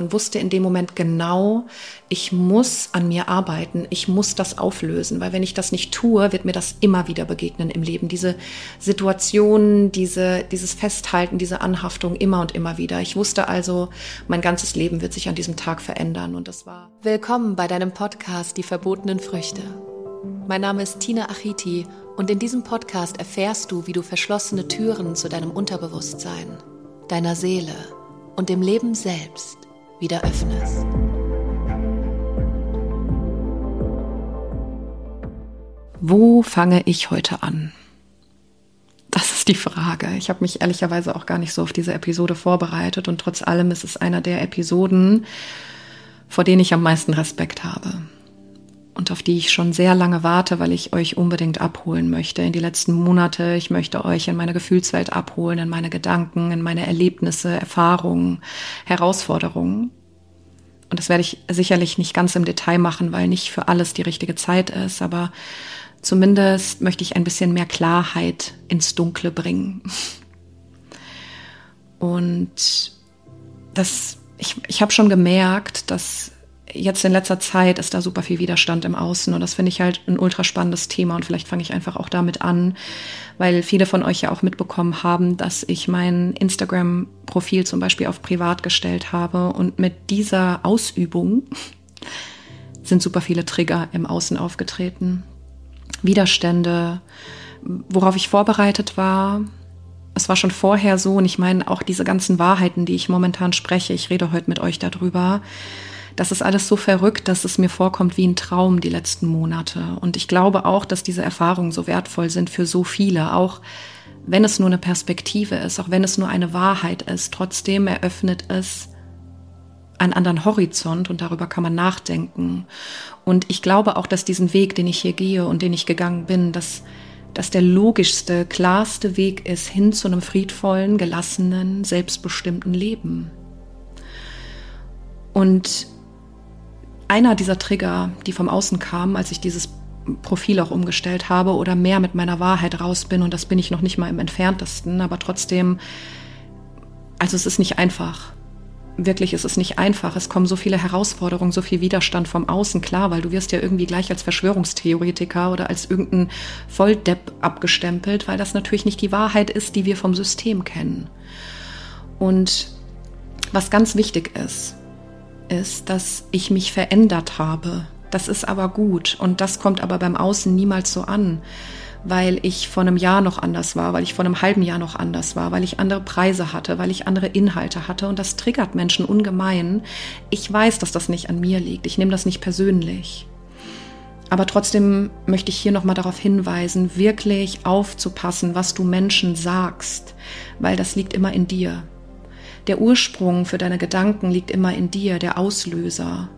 und wusste in dem Moment genau, ich muss an mir arbeiten, ich muss das auflösen, weil wenn ich das nicht tue, wird mir das immer wieder begegnen im Leben. Diese Situationen, diese, dieses Festhalten, diese Anhaftung immer und immer wieder. Ich wusste also, mein ganzes Leben wird sich an diesem Tag verändern und das war. Willkommen bei deinem Podcast Die verbotenen Früchte. Mein Name ist Tina Achiti und in diesem Podcast erfährst du, wie du verschlossene Türen zu deinem Unterbewusstsein, deiner Seele und dem Leben selbst wieder öffnest. Wo fange ich heute an? Das ist die Frage. Ich habe mich ehrlicherweise auch gar nicht so auf diese Episode vorbereitet und trotz allem ist es einer der Episoden, vor denen ich am meisten Respekt habe und auf die ich schon sehr lange warte, weil ich euch unbedingt abholen möchte in die letzten Monate. Ich möchte euch in meine Gefühlswelt abholen, in meine Gedanken, in meine Erlebnisse, Erfahrungen, Herausforderungen. Und das werde ich sicherlich nicht ganz im Detail machen, weil nicht für alles die richtige Zeit ist, aber zumindest möchte ich ein bisschen mehr Klarheit ins Dunkle bringen. Und das, ich, ich habe schon gemerkt, dass jetzt in letzter Zeit ist da super viel Widerstand im Außen und das finde ich halt ein ultra spannendes Thema und vielleicht fange ich einfach auch damit an, weil viele von euch ja auch mitbekommen haben, dass ich mein Instagram-Profil zum Beispiel auf privat gestellt habe und mit dieser Ausübung sind super viele Trigger im Außen aufgetreten. Widerstände, worauf ich vorbereitet war, es war schon vorher so und ich meine auch diese ganzen Wahrheiten, die ich momentan spreche, ich rede heute mit euch darüber, das ist alles so verrückt, dass es mir vorkommt wie ein Traum die letzten Monate. Und ich glaube auch, dass diese Erfahrungen so wertvoll sind für so viele, auch wenn es nur eine Perspektive ist, auch wenn es nur eine Wahrheit ist. Trotzdem eröffnet es einen anderen Horizont und darüber kann man nachdenken. Und ich glaube auch, dass diesen Weg, den ich hier gehe und den ich gegangen bin, dass, dass der logischste, klarste Weg ist hin zu einem friedvollen, gelassenen, selbstbestimmten Leben. Und einer dieser Trigger, die vom Außen kamen, als ich dieses Profil auch umgestellt habe oder mehr mit meiner Wahrheit raus bin, und das bin ich noch nicht mal im entferntesten, aber trotzdem, also es ist nicht einfach. Wirklich, es ist nicht einfach. Es kommen so viele Herausforderungen, so viel Widerstand vom Außen, klar, weil du wirst ja irgendwie gleich als Verschwörungstheoretiker oder als irgendein Volldepp abgestempelt, weil das natürlich nicht die Wahrheit ist, die wir vom System kennen. Und was ganz wichtig ist, ist, dass ich mich verändert habe. Das ist aber gut und das kommt aber beim Außen niemals so an, weil ich vor einem Jahr noch anders war, weil ich vor einem halben Jahr noch anders war, weil ich andere Preise hatte, weil ich andere Inhalte hatte und das triggert Menschen ungemein. Ich weiß, dass das nicht an mir liegt. Ich nehme das nicht persönlich. Aber trotzdem möchte ich hier nochmal darauf hinweisen, wirklich aufzupassen, was du Menschen sagst, weil das liegt immer in dir. Der Ursprung für deine Gedanken liegt immer in dir, der Auslöser.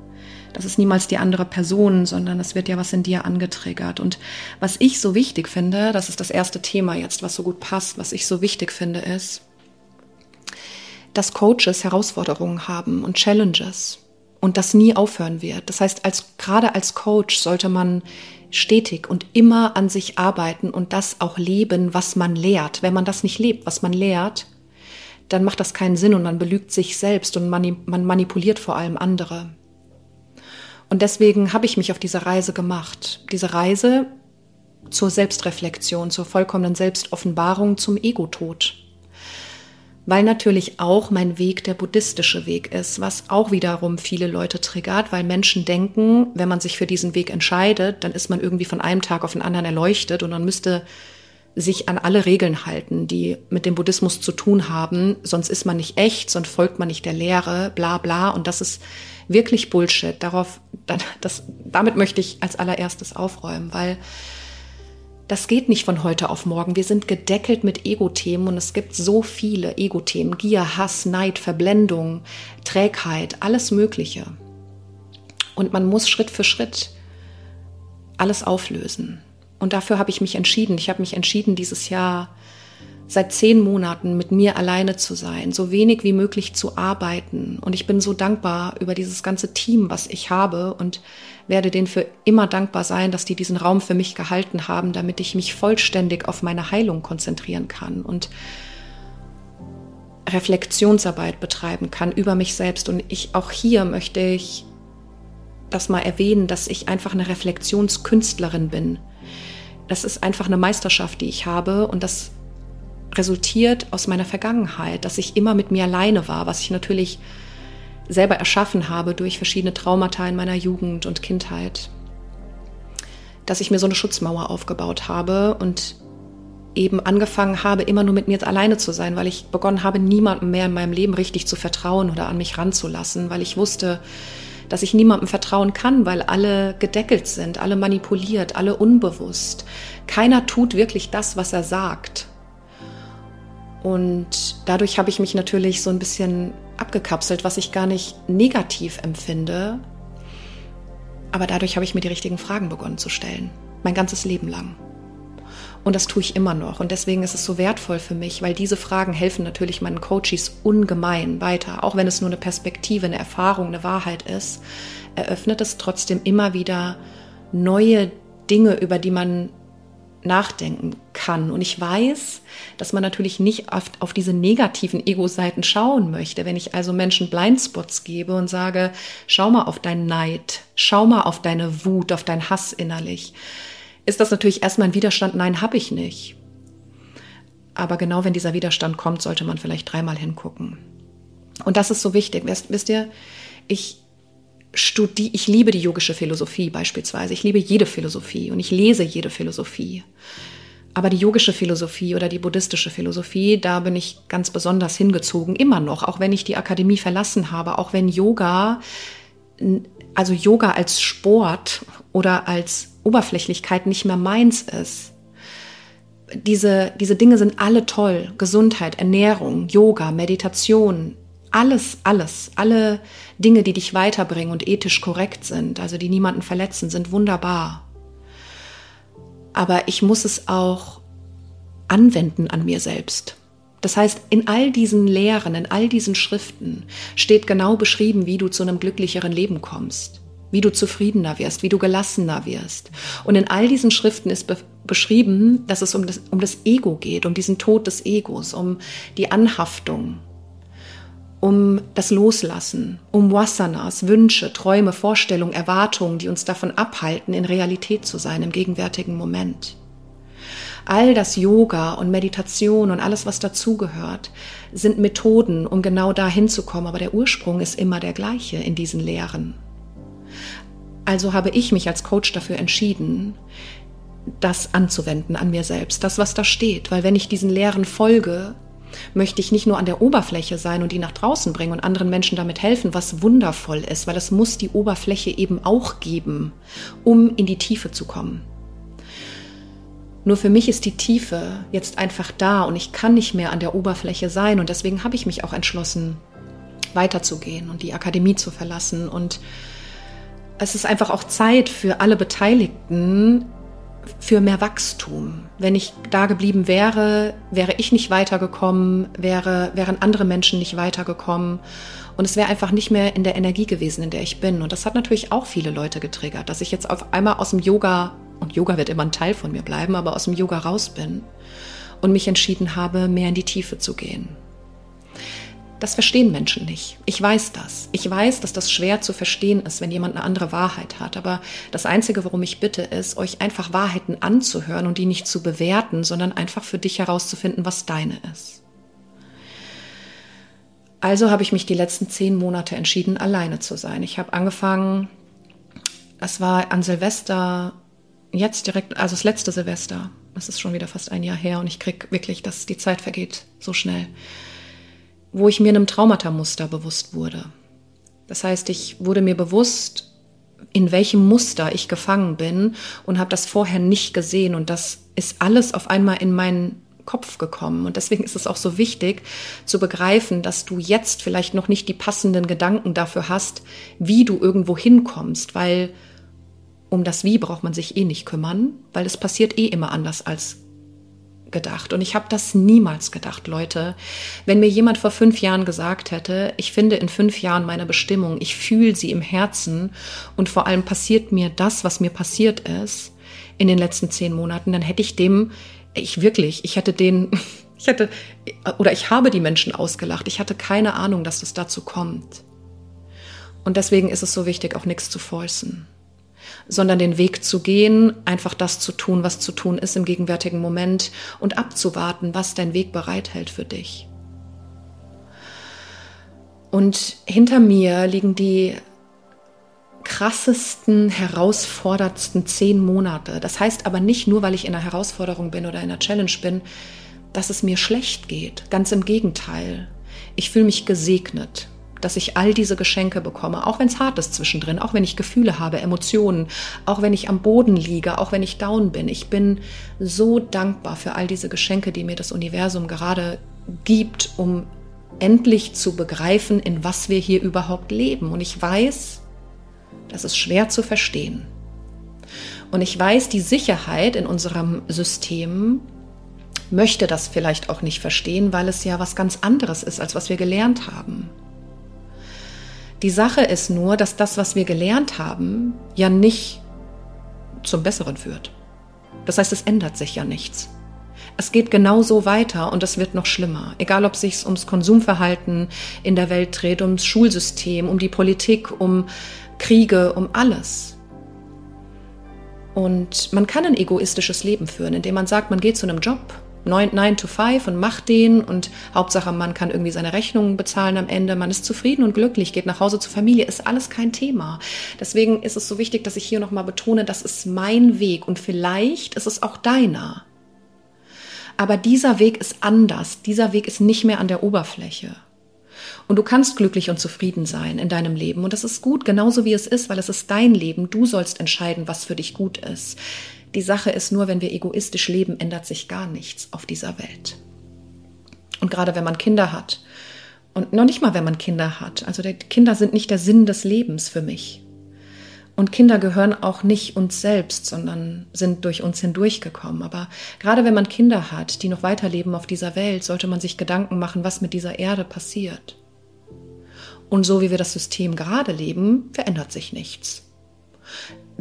Das ist niemals die andere Person, sondern es wird ja was in dir angetriggert. Und was ich so wichtig finde, das ist das erste Thema jetzt, was so gut passt, was ich so wichtig finde, ist, dass Coaches Herausforderungen haben und Challenges und das nie aufhören wird. Das heißt, als, gerade als Coach sollte man stetig und immer an sich arbeiten und das auch leben, was man lehrt. Wenn man das nicht lebt, was man lehrt, dann macht das keinen Sinn und man belügt sich selbst und man, man manipuliert vor allem andere. Und deswegen habe ich mich auf diese Reise gemacht. Diese Reise zur Selbstreflexion, zur vollkommenen Selbstoffenbarung, zum Ego-Tod. Weil natürlich auch mein Weg der buddhistische Weg ist, was auch wiederum viele Leute triggert, weil Menschen denken, wenn man sich für diesen Weg entscheidet, dann ist man irgendwie von einem Tag auf den anderen erleuchtet und dann müsste sich an alle Regeln halten, die mit dem Buddhismus zu tun haben, sonst ist man nicht echt, sonst folgt man nicht der Lehre, bla bla. Und das ist wirklich Bullshit. Darauf, das, damit möchte ich als allererstes aufräumen, weil das geht nicht von heute auf morgen. Wir sind gedeckelt mit Ego-Themen und es gibt so viele Ego-Themen. Gier, Hass, Neid, Verblendung, Trägheit, alles Mögliche. Und man muss Schritt für Schritt alles auflösen. Und dafür habe ich mich entschieden. Ich habe mich entschieden, dieses Jahr seit zehn Monaten mit mir alleine zu sein, so wenig wie möglich zu arbeiten. Und ich bin so dankbar über dieses ganze Team, was ich habe und werde denen für immer dankbar sein, dass die diesen Raum für mich gehalten haben, damit ich mich vollständig auf meine Heilung konzentrieren kann. Und Reflexionsarbeit betreiben kann über mich selbst. Und ich auch hier möchte ich das mal erwähnen, dass ich einfach eine Reflexionskünstlerin bin. Das ist einfach eine Meisterschaft, die ich habe und das resultiert aus meiner Vergangenheit, dass ich immer mit mir alleine war, was ich natürlich selber erschaffen habe durch verschiedene Traumata in meiner Jugend und Kindheit. Dass ich mir so eine Schutzmauer aufgebaut habe und eben angefangen habe, immer nur mit mir alleine zu sein, weil ich begonnen habe, niemandem mehr in meinem Leben richtig zu vertrauen oder an mich ranzulassen, weil ich wusste, dass ich niemandem vertrauen kann, weil alle gedeckelt sind, alle manipuliert, alle unbewusst. Keiner tut wirklich das, was er sagt. Und dadurch habe ich mich natürlich so ein bisschen abgekapselt, was ich gar nicht negativ empfinde. Aber dadurch habe ich mir die richtigen Fragen begonnen zu stellen. Mein ganzes Leben lang. Und das tue ich immer noch. Und deswegen ist es so wertvoll für mich, weil diese Fragen helfen natürlich meinen Coaches ungemein weiter. Auch wenn es nur eine Perspektive, eine Erfahrung, eine Wahrheit ist, eröffnet es trotzdem immer wieder neue Dinge, über die man nachdenken kann. Und ich weiß, dass man natürlich nicht auf, auf diese negativen Ego-Seiten schauen möchte. Wenn ich also Menschen Blindspots gebe und sage, schau mal auf deinen Neid, schau mal auf deine Wut, auf deinen Hass innerlich, ist das natürlich erstmal ein Widerstand, nein, habe ich nicht. Aber genau wenn dieser Widerstand kommt, sollte man vielleicht dreimal hingucken. Und das ist so wichtig. Wisst, ihr, ich studi ich liebe die yogische Philosophie beispielsweise. Ich liebe jede Philosophie und ich lese jede Philosophie. Aber die yogische Philosophie oder die buddhistische Philosophie, da bin ich ganz besonders hingezogen, immer noch, auch wenn ich die Akademie verlassen habe, auch wenn Yoga, also Yoga als Sport oder als Oberflächlichkeit nicht mehr meins ist. Diese, diese Dinge sind alle toll. Gesundheit, Ernährung, Yoga, Meditation, alles, alles, alle Dinge, die dich weiterbringen und ethisch korrekt sind, also die niemanden verletzen, sind wunderbar. Aber ich muss es auch anwenden an mir selbst. Das heißt, in all diesen Lehren, in all diesen Schriften steht genau beschrieben, wie du zu einem glücklicheren Leben kommst wie du zufriedener wirst, wie du gelassener wirst. Und in all diesen Schriften ist be beschrieben, dass es um das, um das Ego geht, um diesen Tod des Egos, um die Anhaftung, um das Loslassen, um Wasanas, Wünsche, Träume, Vorstellungen, Erwartungen, die uns davon abhalten, in Realität zu sein im gegenwärtigen Moment. All das Yoga und Meditation und alles, was dazugehört, sind Methoden, um genau dahin zu kommen, aber der Ursprung ist immer der gleiche in diesen Lehren. Also habe ich mich als Coach dafür entschieden, das anzuwenden an mir selbst, das, was da steht. Weil wenn ich diesen Lehren folge, möchte ich nicht nur an der Oberfläche sein und die nach draußen bringen und anderen Menschen damit helfen, was wundervoll ist, weil es muss die Oberfläche eben auch geben, um in die Tiefe zu kommen. Nur für mich ist die Tiefe jetzt einfach da und ich kann nicht mehr an der Oberfläche sein und deswegen habe ich mich auch entschlossen, weiterzugehen und die Akademie zu verlassen und es ist einfach auch Zeit für alle Beteiligten für mehr Wachstum. Wenn ich da geblieben wäre, wäre ich nicht weitergekommen, wäre, wären andere Menschen nicht weitergekommen. Und es wäre einfach nicht mehr in der Energie gewesen, in der ich bin. Und das hat natürlich auch viele Leute getriggert, dass ich jetzt auf einmal aus dem Yoga, und Yoga wird immer ein Teil von mir bleiben, aber aus dem Yoga raus bin und mich entschieden habe, mehr in die Tiefe zu gehen. Das verstehen Menschen nicht. Ich weiß das. Ich weiß, dass das schwer zu verstehen ist, wenn jemand eine andere Wahrheit hat. Aber das Einzige, worum ich bitte, ist, euch einfach Wahrheiten anzuhören und die nicht zu bewerten, sondern einfach für dich herauszufinden, was deine ist. Also habe ich mich die letzten zehn Monate entschieden, alleine zu sein. Ich habe angefangen, das war an Silvester, jetzt direkt, also das letzte Silvester. Das ist schon wieder fast ein Jahr her und ich kriege wirklich, dass die Zeit vergeht so schnell wo ich mir einem Traumata-Muster bewusst wurde. Das heißt, ich wurde mir bewusst, in welchem Muster ich gefangen bin und habe das vorher nicht gesehen und das ist alles auf einmal in meinen Kopf gekommen. Und deswegen ist es auch so wichtig zu begreifen, dass du jetzt vielleicht noch nicht die passenden Gedanken dafür hast, wie du irgendwo hinkommst, weil um das Wie braucht man sich eh nicht kümmern, weil es passiert eh immer anders als gedacht. Und ich habe das niemals gedacht, Leute. Wenn mir jemand vor fünf Jahren gesagt hätte, ich finde in fünf Jahren meine Bestimmung, ich fühle sie im Herzen und vor allem passiert mir das, was mir passiert ist in den letzten zehn Monaten, dann hätte ich dem, ich wirklich, ich hätte den, Ich hatte, oder ich habe die Menschen ausgelacht. Ich hatte keine Ahnung, dass das dazu kommt. Und deswegen ist es so wichtig, auch nichts zu forcen, sondern den Weg zu gehen, einfach das zu tun, was zu tun ist im gegenwärtigen Moment und abzuwarten, was dein Weg bereithält für dich. Und hinter mir liegen die krassesten, herausforderndsten zehn Monate. Das heißt aber nicht nur, weil ich in einer Herausforderung bin oder in einer Challenge bin, dass es mir schlecht geht. Ganz im Gegenteil. Ich fühle mich gesegnet, dass ich all diese Geschenke bekomme, auch wenn es hart ist zwischendrin, auch wenn ich Gefühle habe, Emotionen, auch wenn ich am Boden liege, auch wenn ich down bin. Ich bin so dankbar für all diese Geschenke, die mir das Universum gerade gibt, um endlich zu begreifen, in was wir hier überhaupt leben. Und ich weiß, das ist schwer zu verstehen. Und ich weiß, die Sicherheit in unserem System möchte das vielleicht auch nicht verstehen, weil es ja was ganz anderes ist, als was wir gelernt haben. Die Sache ist nur, dass das, was wir gelernt haben, ja nicht zum Besseren führt. Das heißt, es ändert sich ja nichts. Es geht genauso weiter und es wird noch schlimmer. Egal, ob es sich ums Konsumverhalten in der Welt dreht, ums Schulsystem, um die Politik, um Kriege, um alles. Und man kann ein egoistisches Leben führen, indem man sagt, man geht zu einem Job, 9, to 5 und macht den und Hauptsache man kann irgendwie seine Rechnungen bezahlen am Ende, man ist zufrieden und glücklich, geht nach Hause zur Familie, ist alles kein Thema. Deswegen ist es so wichtig, dass ich hier nochmal betone, das ist mein Weg und vielleicht ist es auch deiner. Aber dieser Weg ist anders. Dieser Weg ist nicht mehr an der Oberfläche. Und du kannst glücklich und zufrieden sein in deinem Leben. Und das ist gut, genauso wie es ist, weil es ist dein Leben. Du sollst entscheiden, was für dich gut ist. Die Sache ist nur, wenn wir egoistisch leben, ändert sich gar nichts auf dieser Welt. Und gerade wenn man Kinder hat, und noch nicht mal, wenn man Kinder hat, also Kinder sind nicht der Sinn des Lebens für mich. Und Kinder gehören auch nicht uns selbst, sondern sind durch uns hindurchgekommen. Aber gerade wenn man Kinder hat, die noch weiterleben auf dieser Welt, sollte man sich Gedanken machen, was mit dieser Erde passiert. Und so wie wir das System gerade leben, verändert sich nichts.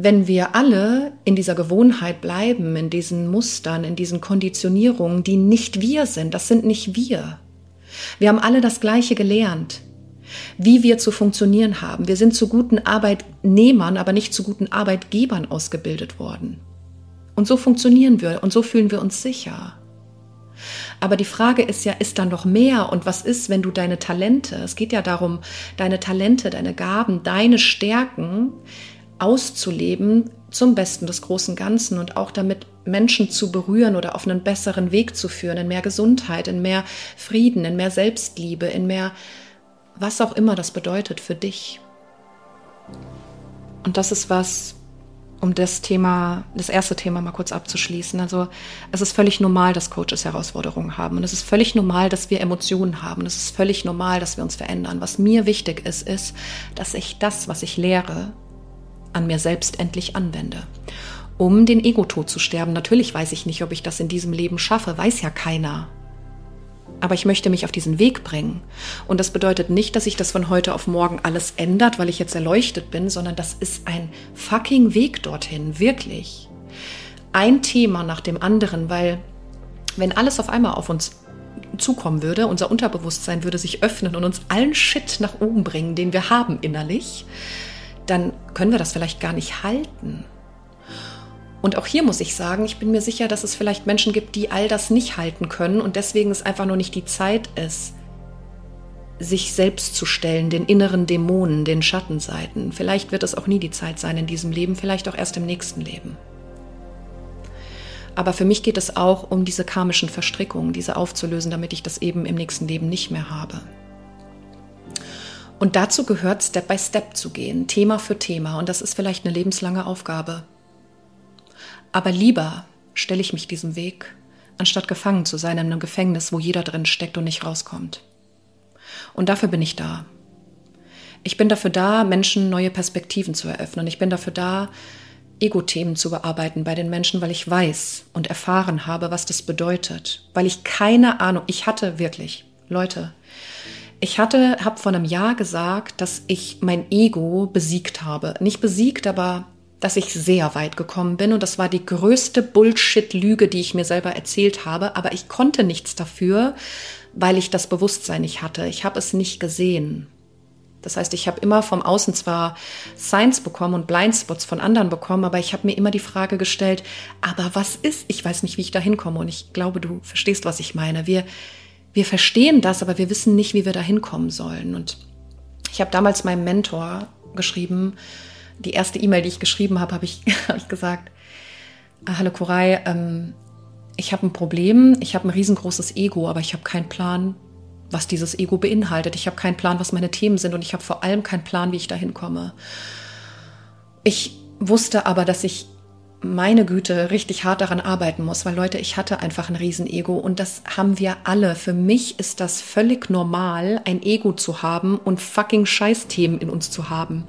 Wenn wir alle in dieser Gewohnheit bleiben, in diesen Mustern, in diesen Konditionierungen, die nicht wir sind, das sind nicht wir. Wir haben alle das Gleiche gelernt wie wir zu funktionieren haben. Wir sind zu guten Arbeitnehmern, aber nicht zu guten Arbeitgebern ausgebildet worden. Und so funktionieren wir und so fühlen wir uns sicher. Aber die Frage ist ja, ist da noch mehr? Und was ist, wenn du deine Talente, es geht ja darum, deine Talente, deine Gaben, deine Stärken auszuleben zum Besten des großen Ganzen und auch damit Menschen zu berühren oder auf einen besseren Weg zu führen, in mehr Gesundheit, in mehr Frieden, in mehr Selbstliebe, in mehr was auch immer das bedeutet für dich. Und das ist was, um das Thema, das erste Thema mal kurz abzuschließen. Also es ist völlig normal, dass Coaches Herausforderungen haben. Und es ist völlig normal, dass wir Emotionen haben. Es ist völlig normal, dass wir uns verändern. Was mir wichtig ist, ist, dass ich das, was ich lehre, an mir selbst endlich anwende. Um den Ego-Tod zu sterben. Natürlich weiß ich nicht, ob ich das in diesem Leben schaffe. Weiß ja keiner aber ich möchte mich auf diesen Weg bringen. Und das bedeutet nicht, dass sich das von heute auf morgen alles ändert, weil ich jetzt erleuchtet bin, sondern das ist ein fucking Weg dorthin, wirklich. Ein Thema nach dem anderen, weil wenn alles auf einmal auf uns zukommen würde, unser Unterbewusstsein würde sich öffnen und uns allen Shit nach oben bringen, den wir haben innerlich, dann können wir das vielleicht gar nicht halten. Und auch hier muss ich sagen, ich bin mir sicher, dass es vielleicht Menschen gibt, die all das nicht halten können und deswegen es einfach nur nicht die Zeit ist, sich selbst zu stellen, den inneren Dämonen, den Schattenseiten. Vielleicht wird es auch nie die Zeit sein in diesem Leben, vielleicht auch erst im nächsten Leben. Aber für mich geht es auch um diese karmischen Verstrickungen, diese aufzulösen, damit ich das eben im nächsten Leben nicht mehr habe. Und dazu gehört, Step by Step zu gehen, Thema für Thema. Und das ist vielleicht eine lebenslange Aufgabe. Aber lieber stelle ich mich diesem Weg, anstatt gefangen zu sein in einem Gefängnis, wo jeder drin steckt und nicht rauskommt. Und dafür bin ich da. Ich bin dafür da, Menschen neue Perspektiven zu eröffnen. Ich bin dafür da, Ego-Themen zu bearbeiten bei den Menschen, weil ich weiß und erfahren habe, was das bedeutet. Weil ich keine Ahnung, ich hatte wirklich, Leute, ich hatte, habe vor einem Jahr gesagt, dass ich mein Ego besiegt habe. Nicht besiegt, aber dass ich sehr weit gekommen bin und das war die größte Bullshit-Lüge, die ich mir selber erzählt habe, aber ich konnte nichts dafür, weil ich das Bewusstsein nicht hatte. Ich habe es nicht gesehen. Das heißt, ich habe immer vom Außen zwar Signs bekommen und Blindspots von anderen bekommen, aber ich habe mir immer die Frage gestellt, aber was ist? Ich weiß nicht, wie ich da hinkomme und ich glaube, du verstehst, was ich meine. Wir, wir verstehen das, aber wir wissen nicht, wie wir da hinkommen sollen. Und ich habe damals meinem Mentor geschrieben, die erste E-Mail, die ich geschrieben habe, habe ich, hab ich gesagt, ah, hallo Koray, ähm, ich habe ein Problem, ich habe ein riesengroßes Ego, aber ich habe keinen Plan, was dieses Ego beinhaltet. Ich habe keinen Plan, was meine Themen sind und ich habe vor allem keinen Plan, wie ich dahin komme. Ich wusste aber, dass ich meine Güte richtig hart daran arbeiten muss, weil Leute, ich hatte einfach ein Riesenego und das haben wir alle. Für mich ist das völlig normal, ein Ego zu haben und fucking Scheißthemen in uns zu haben.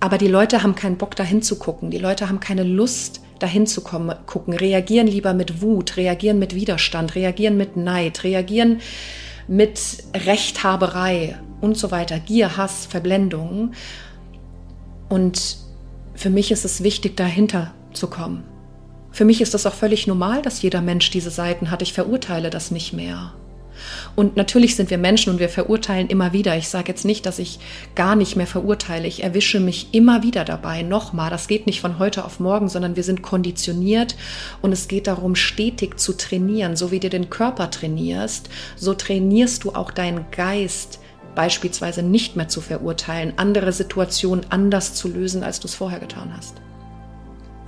Aber die Leute haben keinen Bock dahin zu gucken. Die Leute haben keine Lust dahin zu kommen, gucken, reagieren lieber mit Wut, reagieren mit Widerstand, reagieren mit Neid, reagieren mit Rechthaberei und so weiter, Gier, Hass, Verblendung. Und für mich ist es wichtig, dahinter zu kommen. Für mich ist das auch völlig normal, dass jeder Mensch diese Seiten hat. Ich verurteile das nicht mehr. Und natürlich sind wir Menschen und wir verurteilen immer wieder. Ich sage jetzt nicht, dass ich gar nicht mehr verurteile. Ich erwische mich immer wieder dabei. Nochmal, das geht nicht von heute auf morgen, sondern wir sind konditioniert und es geht darum, stetig zu trainieren. So wie du den Körper trainierst, so trainierst du auch deinen Geist beispielsweise nicht mehr zu verurteilen, andere Situationen anders zu lösen, als du es vorher getan hast.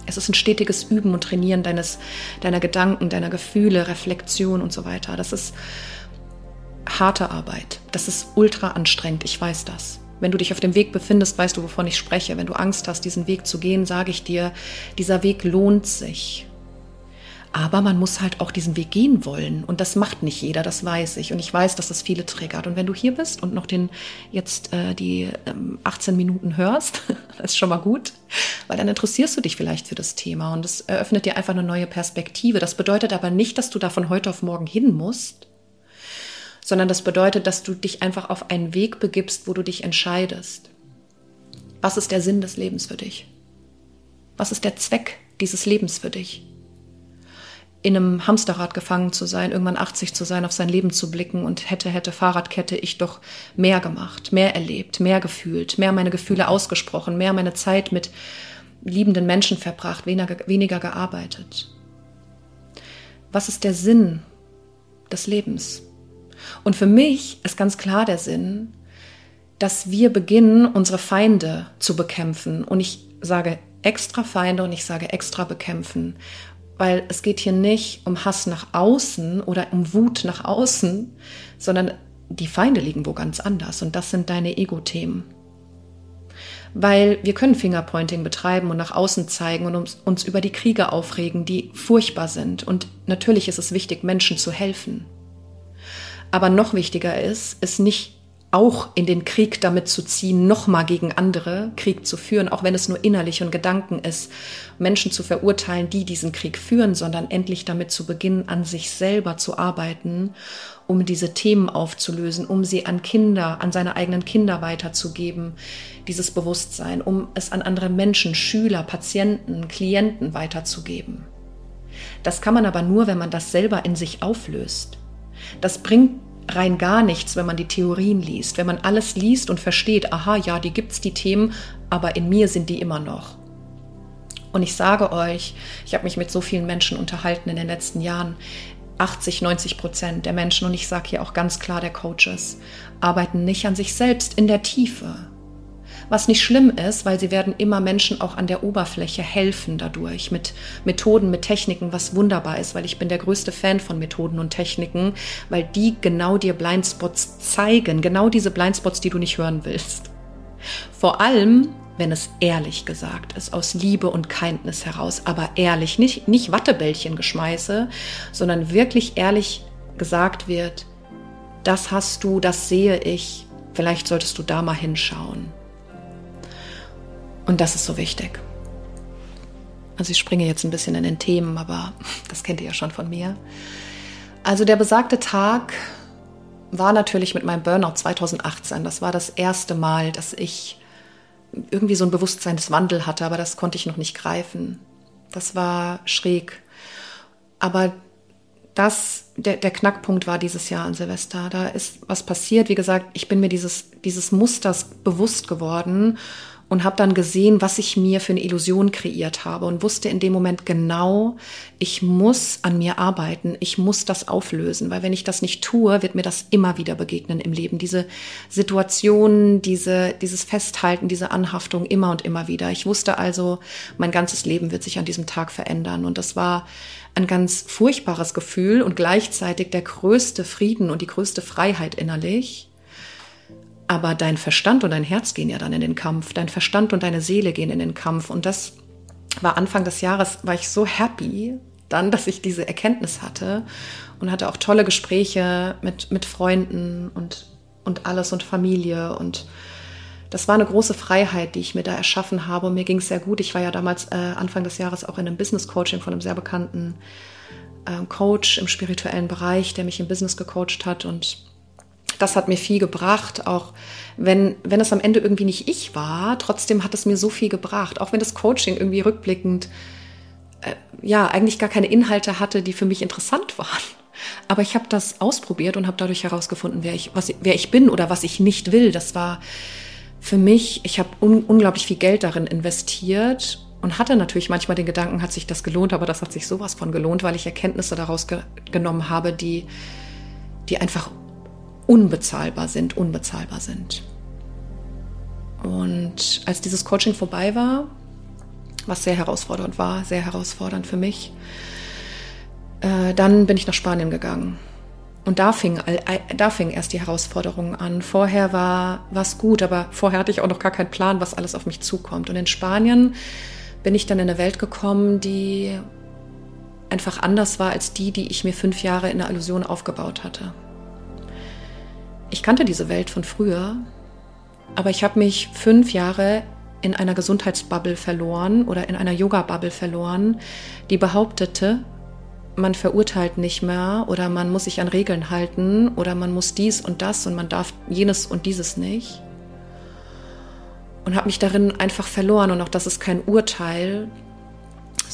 Es ist ein stetiges Üben und Trainieren deines, deiner Gedanken, deiner Gefühle, Reflexion und so weiter. Das ist harte Arbeit. Das ist ultra anstrengend, ich weiß das. Wenn du dich auf dem Weg befindest, weißt du, wovon ich spreche. Wenn du Angst hast, diesen Weg zu gehen, sage ich dir, dieser Weg lohnt sich. Aber man muss halt auch diesen Weg gehen wollen. Und das macht nicht jeder, das weiß ich. Und ich weiß, dass das viele triggert. Und wenn du hier bist und noch den jetzt äh, die ähm, 18 Minuten hörst, das ist schon mal gut, weil dann interessierst du dich vielleicht für das Thema und es eröffnet dir einfach eine neue Perspektive. Das bedeutet aber nicht, dass du da von heute auf morgen hin musst, sondern das bedeutet, dass du dich einfach auf einen Weg begibst, wo du dich entscheidest. Was ist der Sinn des Lebens für dich? Was ist der Zweck dieses Lebens für dich? In einem Hamsterrad gefangen zu sein, irgendwann 80 zu sein, auf sein Leben zu blicken und hätte, hätte, Fahrradkette, ich doch mehr gemacht, mehr erlebt, mehr gefühlt, mehr meine Gefühle ausgesprochen, mehr meine Zeit mit liebenden Menschen verbracht, weniger, weniger gearbeitet. Was ist der Sinn des Lebens? Und für mich ist ganz klar der Sinn, dass wir beginnen, unsere Feinde zu bekämpfen. Und ich sage extra Feinde und ich sage extra bekämpfen, weil es geht hier nicht um Hass nach außen oder um Wut nach außen, sondern die Feinde liegen wo ganz anders und das sind deine Ego-Themen. Weil wir können Fingerpointing betreiben und nach außen zeigen und uns, über die Kriege aufregen, die furchtbar sind. Und natürlich ist es wichtig, Menschen zu helfen. Aber noch wichtiger ist, es nicht auch in den Krieg damit zu ziehen, nochmal gegen andere Krieg zu führen, auch wenn es nur innerlich und Gedanken ist, Menschen zu verurteilen, die diesen Krieg führen, sondern endlich damit zu beginnen, an sich selber zu arbeiten, um diese Themen aufzulösen, um sie an Kinder, an seine eigenen Kinder weiterzugeben, dieses Bewusstsein, um es an andere Menschen, Schüler, Patienten, Klienten weiterzugeben. Das kann man aber nur, wenn man das selber in sich auflöst. Das bringt rein gar nichts, wenn man die Theorien liest, wenn man alles liest und versteht, aha, ja, die gibt's die Themen, aber in mir sind die immer noch. Und ich sage euch, ich habe mich mit so vielen Menschen unterhalten in den letzten Jahren. 80, 90 Prozent der Menschen, und ich sage hier auch ganz klar der Coaches, arbeiten nicht an sich selbst in der Tiefe. Was nicht schlimm ist, weil sie werden immer Menschen auch an der Oberfläche helfen dadurch mit Methoden, mit Techniken, was wunderbar ist, weil ich bin der größte Fan von Methoden und Techniken, weil die genau dir Blindspots zeigen, genau diese Blindspots, die du nicht hören willst. Vor allem, wenn es ehrlich gesagt ist, aus Liebe und Kindness heraus, aber ehrlich, nicht, nicht Wattebällchen geschmeiße, sondern wirklich ehrlich gesagt wird, das hast du, das sehe ich, vielleicht solltest du da mal hinschauen. Und das ist so wichtig. Also ich springe jetzt ein bisschen in den Themen, aber das kennt ihr ja schon von mir. Also der besagte Tag war natürlich mit meinem Burnout 2018. Das war das erste Mal, dass ich irgendwie so ein Bewusstseinswandel hatte, aber das konnte ich noch nicht greifen. Das war schräg. Aber das, der, der Knackpunkt war dieses Jahr an Silvester. Da ist was passiert. Wie gesagt, ich bin mir dieses, dieses Musters bewusst geworden und habe dann gesehen, was ich mir für eine Illusion kreiert habe und wusste in dem Moment genau, ich muss an mir arbeiten, ich muss das auflösen, weil wenn ich das nicht tue, wird mir das immer wieder begegnen im Leben. Diese Situationen, diese, dieses Festhalten, diese Anhaftung immer und immer wieder. Ich wusste also, mein ganzes Leben wird sich an diesem Tag verändern und das war ein ganz furchtbares Gefühl und gleichzeitig der größte Frieden und die größte Freiheit innerlich. Aber dein Verstand und dein Herz gehen ja dann in den Kampf. Dein Verstand und deine Seele gehen in den Kampf. Und das war Anfang des Jahres, war ich so happy dann, dass ich diese Erkenntnis hatte und hatte auch tolle Gespräche mit, mit Freunden und, und alles und Familie und das war eine große Freiheit, die ich mir da erschaffen habe. Und mir ging es sehr gut. Ich war ja damals äh, Anfang des Jahres auch in einem Business Coaching von einem sehr bekannten äh, Coach im spirituellen Bereich, der mich im Business gecoacht hat. Und das hat mir viel gebracht, auch wenn, wenn es am Ende irgendwie nicht ich war, trotzdem hat es mir so viel gebracht. Auch wenn das Coaching irgendwie rückblickend äh, ja eigentlich gar keine Inhalte hatte, die für mich interessant waren. Aber ich habe das ausprobiert und habe dadurch herausgefunden, wer ich, was, wer ich bin oder was ich nicht will. Das war für mich, ich habe un unglaublich viel Geld darin investiert und hatte natürlich manchmal den Gedanken, hat sich das gelohnt, aber das hat sich sowas von gelohnt, weil ich Erkenntnisse daraus ge genommen habe, die, die einfach unbezahlbar sind, unbezahlbar sind. Und als dieses Coaching vorbei war, was sehr herausfordernd war, sehr herausfordernd für mich, äh, dann bin ich nach Spanien gegangen und da fing, da fing erst die Herausforderung an. Vorher war was gut, aber vorher hatte ich auch noch gar keinen Plan, was alles auf mich zukommt. Und in Spanien bin ich dann in eine Welt gekommen, die einfach anders war als die, die ich mir fünf Jahre in der Illusion aufgebaut hatte. Ich kannte diese Welt von früher, aber ich habe mich fünf Jahre in einer Gesundheitsbubble verloren oder in einer Yoga-Bubble verloren, die behauptete, man verurteilt nicht mehr oder man muss sich an Regeln halten oder man muss dies und das und man darf jenes und dieses nicht. Und habe mich darin einfach verloren und auch das ist kein Urteil,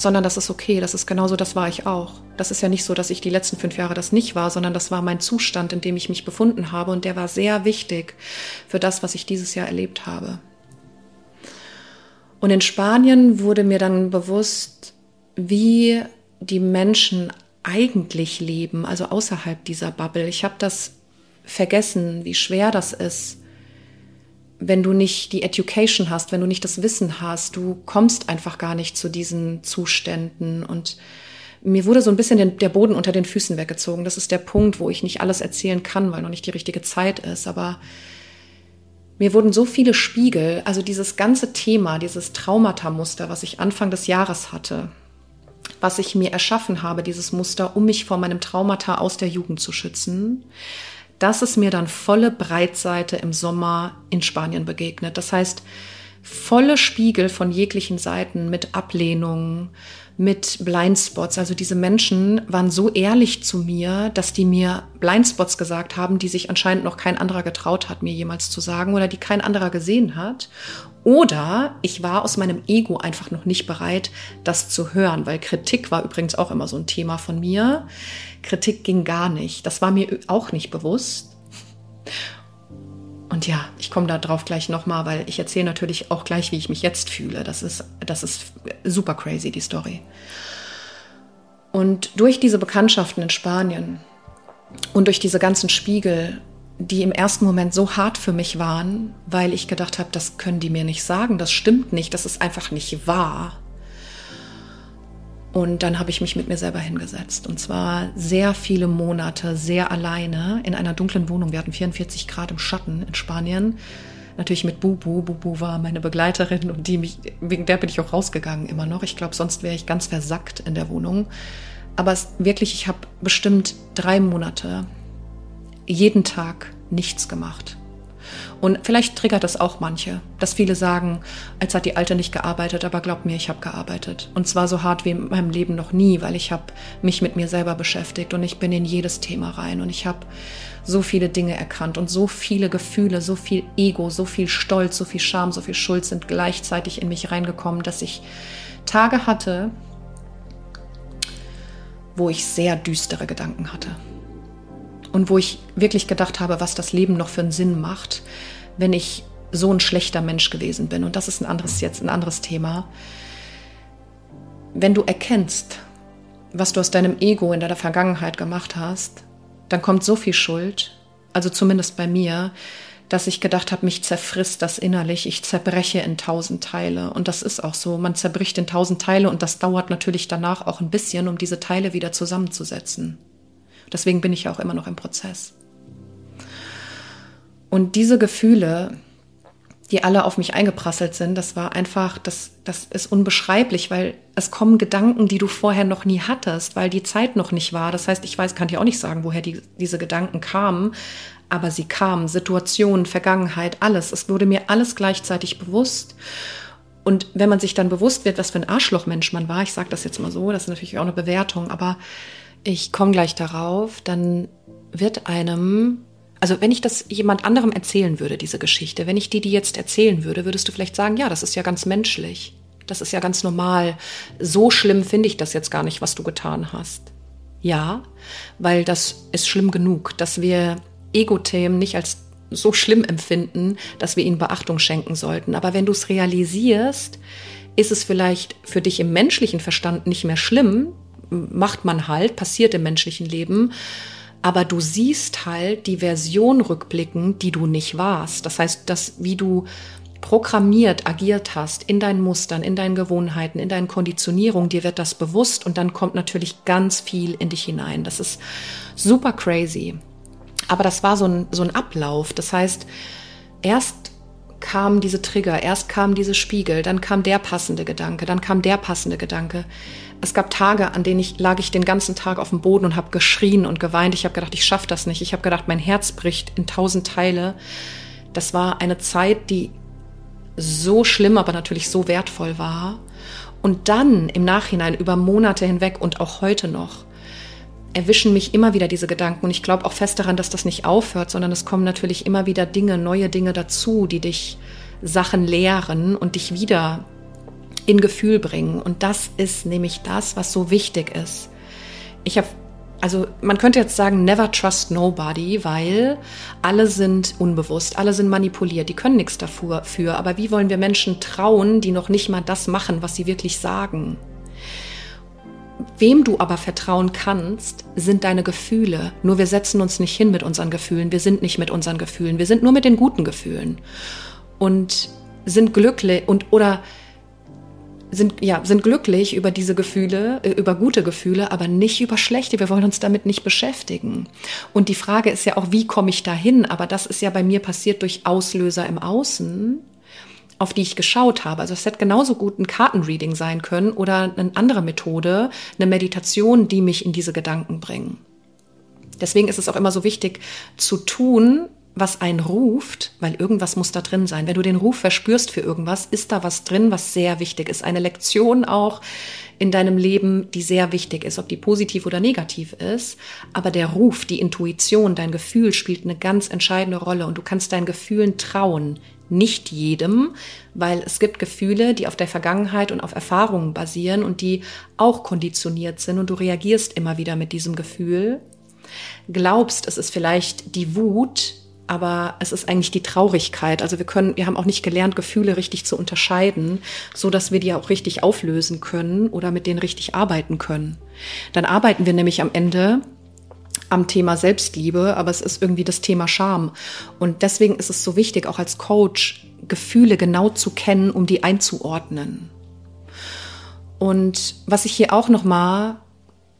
sondern das ist okay, das ist genauso, das war ich auch. Das ist ja nicht so, dass ich die letzten fünf Jahre das nicht war, sondern das war mein Zustand, in dem ich mich befunden habe und der war sehr wichtig für das, was ich dieses Jahr erlebt habe. Und in Spanien wurde mir dann bewusst, wie die Menschen eigentlich leben, also außerhalb dieser Bubble. Ich habe das vergessen, wie schwer das ist, wenn du nicht die Education hast, wenn du nicht das Wissen hast. Du kommst einfach gar nicht zu diesen Zuständen und mir wurde so ein bisschen den, der Boden unter den Füßen weggezogen. Das ist der Punkt, wo ich nicht alles erzählen kann, weil noch nicht die richtige Zeit ist. Aber mir wurden so viele Spiegel, also dieses ganze Thema, dieses Traumata-Muster, was ich Anfang des Jahres hatte, was ich mir erschaffen habe, dieses Muster, um mich vor meinem Traumata aus der Jugend zu schützen, das ist mir dann volle Breitseite im Sommer in Spanien begegnet. Das heißt, volle Spiegel von jeglichen Seiten mit Ablehnung, mit Blindspots. Also diese Menschen waren so ehrlich zu mir, dass die mir Blindspots gesagt haben, die sich anscheinend noch kein anderer getraut hat, mir jemals zu sagen oder die kein anderer gesehen hat. Oder ich war aus meinem Ego einfach noch nicht bereit, das zu hören, weil Kritik war übrigens auch immer so ein Thema von mir. Kritik ging gar nicht. Das war mir auch nicht bewusst. Und ja, ich komme da drauf gleich nochmal, weil ich erzähle natürlich auch gleich, wie ich mich jetzt fühle. Das ist, das ist super crazy, die Story. Und durch diese Bekanntschaften in Spanien und durch diese ganzen Spiegel, die im ersten Moment so hart für mich waren, weil ich gedacht habe, das können die mir nicht sagen, das stimmt nicht, das ist einfach nicht wahr. Und dann habe ich mich mit mir selber hingesetzt. Und zwar sehr viele Monate, sehr alleine in einer dunklen Wohnung. Wir hatten 44 Grad im Schatten in Spanien. Natürlich mit Bubu. Bubu war meine Begleiterin und die mich, wegen der bin ich auch rausgegangen immer noch. Ich glaube, sonst wäre ich ganz versackt in der Wohnung. Aber es, wirklich, ich habe bestimmt drei Monate jeden Tag nichts gemacht. Und vielleicht triggert das auch manche, dass viele sagen, als hat die Alte nicht gearbeitet, aber glaub mir, ich habe gearbeitet. Und zwar so hart wie in meinem Leben noch nie, weil ich habe mich mit mir selber beschäftigt und ich bin in jedes Thema rein und ich habe so viele Dinge erkannt und so viele Gefühle, so viel Ego, so viel Stolz, so viel Scham, so viel Schuld sind gleichzeitig in mich reingekommen, dass ich Tage hatte, wo ich sehr düstere Gedanken hatte und wo ich wirklich gedacht habe, was das Leben noch für einen Sinn macht, wenn ich so ein schlechter Mensch gewesen bin. Und das ist ein anderes jetzt ein anderes Thema. Wenn du erkennst, was du aus deinem Ego in deiner Vergangenheit gemacht hast, dann kommt so viel Schuld, also zumindest bei mir, dass ich gedacht habe, mich zerfrisst das innerlich, ich zerbreche in tausend Teile. Und das ist auch so, man zerbricht in tausend Teile und das dauert natürlich danach auch ein bisschen, um diese Teile wieder zusammenzusetzen. Deswegen bin ich ja auch immer noch im Prozess. Und diese Gefühle, die alle auf mich eingeprasselt sind, das war einfach, das, das ist unbeschreiblich, weil es kommen Gedanken, die du vorher noch nie hattest, weil die Zeit noch nicht war. Das heißt, ich weiß, kann dir auch nicht sagen, woher die, diese Gedanken kamen, aber sie kamen, Situationen, Vergangenheit, alles. Es wurde mir alles gleichzeitig bewusst. Und wenn man sich dann bewusst wird, was für ein Arschlochmensch man war, ich sage das jetzt mal so, das ist natürlich auch eine Bewertung, aber ich komme gleich darauf, dann wird einem, also wenn ich das jemand anderem erzählen würde, diese Geschichte, wenn ich dir die jetzt erzählen würde, würdest du vielleicht sagen, ja, das ist ja ganz menschlich. Das ist ja ganz normal. So schlimm finde ich das jetzt gar nicht, was du getan hast. Ja, weil das ist schlimm genug, dass wir Ego-Themen nicht als so schlimm empfinden, dass wir ihnen Beachtung schenken sollten. Aber wenn du es realisierst, ist es vielleicht für dich im menschlichen Verstand nicht mehr schlimm, macht man halt, passiert im menschlichen Leben. Aber du siehst halt die Version rückblickend, die du nicht warst. Das heißt, dass wie du programmiert agiert hast in deinen Mustern, in deinen Gewohnheiten, in deinen Konditionierungen, dir wird das bewusst und dann kommt natürlich ganz viel in dich hinein. Das ist super crazy. Aber das war so ein, so ein Ablauf. Das heißt, erst kamen diese Trigger, erst kam diese Spiegel, dann kam der passende Gedanke, dann kam der passende Gedanke. Es gab Tage, an denen ich lag ich den ganzen Tag auf dem Boden und habe geschrien und geweint. Ich habe gedacht, ich schaffe das nicht. Ich habe gedacht, mein Herz bricht in tausend Teile. Das war eine Zeit, die so schlimm, aber natürlich so wertvoll war. Und dann im Nachhinein über Monate hinweg und auch heute noch erwischen mich immer wieder diese Gedanken. Und ich glaube auch fest daran, dass das nicht aufhört, sondern es kommen natürlich immer wieder Dinge, neue Dinge dazu, die dich Sachen lehren und dich wieder in Gefühl bringen. Und das ist nämlich das, was so wichtig ist. Ich habe, also man könnte jetzt sagen, never trust nobody, weil alle sind unbewusst, alle sind manipuliert, die können nichts dafür. Aber wie wollen wir Menschen trauen, die noch nicht mal das machen, was sie wirklich sagen? Wem du aber vertrauen kannst, sind deine Gefühle. Nur wir setzen uns nicht hin mit unseren Gefühlen. Wir sind nicht mit unseren Gefühlen. Wir sind nur mit den guten Gefühlen. Und sind glücklich und oder sind, ja, sind glücklich über diese Gefühle, äh, über gute Gefühle, aber nicht über schlechte. Wir wollen uns damit nicht beschäftigen. Und die Frage ist ja auch, wie komme ich dahin? Aber das ist ja bei mir passiert durch Auslöser im Außen auf die ich geschaut habe. Also es hätte genauso gut ein Kartenreading sein können oder eine andere Methode, eine Meditation, die mich in diese Gedanken bringen. Deswegen ist es auch immer so wichtig zu tun, was einen ruft, weil irgendwas muss da drin sein. Wenn du den Ruf verspürst für irgendwas, ist da was drin, was sehr wichtig ist. Eine Lektion auch in deinem Leben, die sehr wichtig ist, ob die positiv oder negativ ist. Aber der Ruf, die Intuition, dein Gefühl spielt eine ganz entscheidende Rolle und du kannst deinen Gefühlen trauen nicht jedem, weil es gibt Gefühle, die auf der Vergangenheit und auf Erfahrungen basieren und die auch konditioniert sind und du reagierst immer wieder mit diesem Gefühl. Glaubst, es ist vielleicht die Wut, aber es ist eigentlich die Traurigkeit. Also wir können, wir haben auch nicht gelernt, Gefühle richtig zu unterscheiden, so dass wir die auch richtig auflösen können oder mit denen richtig arbeiten können. Dann arbeiten wir nämlich am Ende am Thema Selbstliebe, aber es ist irgendwie das Thema Scham. Und deswegen ist es so wichtig, auch als Coach Gefühle genau zu kennen, um die einzuordnen. Und was ich hier auch noch mal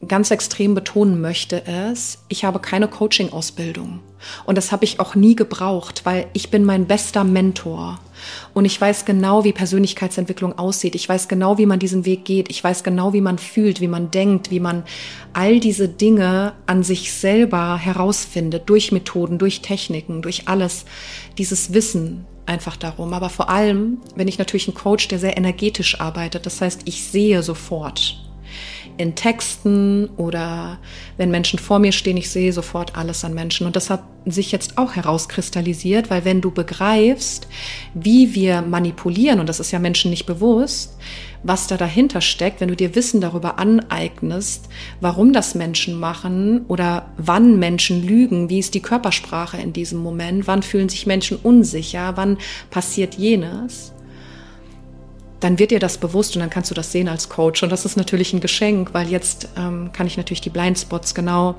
ganz extrem betonen möchte, ist, ich habe keine Coaching-Ausbildung. Und das habe ich auch nie gebraucht, weil ich bin mein bester Mentor. Und ich weiß genau, wie Persönlichkeitsentwicklung aussieht. Ich weiß genau, wie man diesen Weg geht. Ich weiß genau, wie man fühlt, wie man denkt, wie man all diese Dinge an sich selber herausfindet, durch Methoden, durch Techniken, durch alles. Dieses Wissen einfach darum. Aber vor allem, wenn ich natürlich einen Coach, der sehr energetisch arbeitet, das heißt, ich sehe sofort, in Texten oder wenn Menschen vor mir stehen, ich sehe sofort alles an Menschen. Und das hat sich jetzt auch herauskristallisiert, weil wenn du begreifst, wie wir manipulieren, und das ist ja Menschen nicht bewusst, was da dahinter steckt, wenn du dir Wissen darüber aneignest, warum das Menschen machen oder wann Menschen lügen, wie ist die Körpersprache in diesem Moment, wann fühlen sich Menschen unsicher, wann passiert jenes, dann wird dir das bewusst und dann kannst du das sehen als Coach. Und das ist natürlich ein Geschenk, weil jetzt ähm, kann ich natürlich die Blindspots genau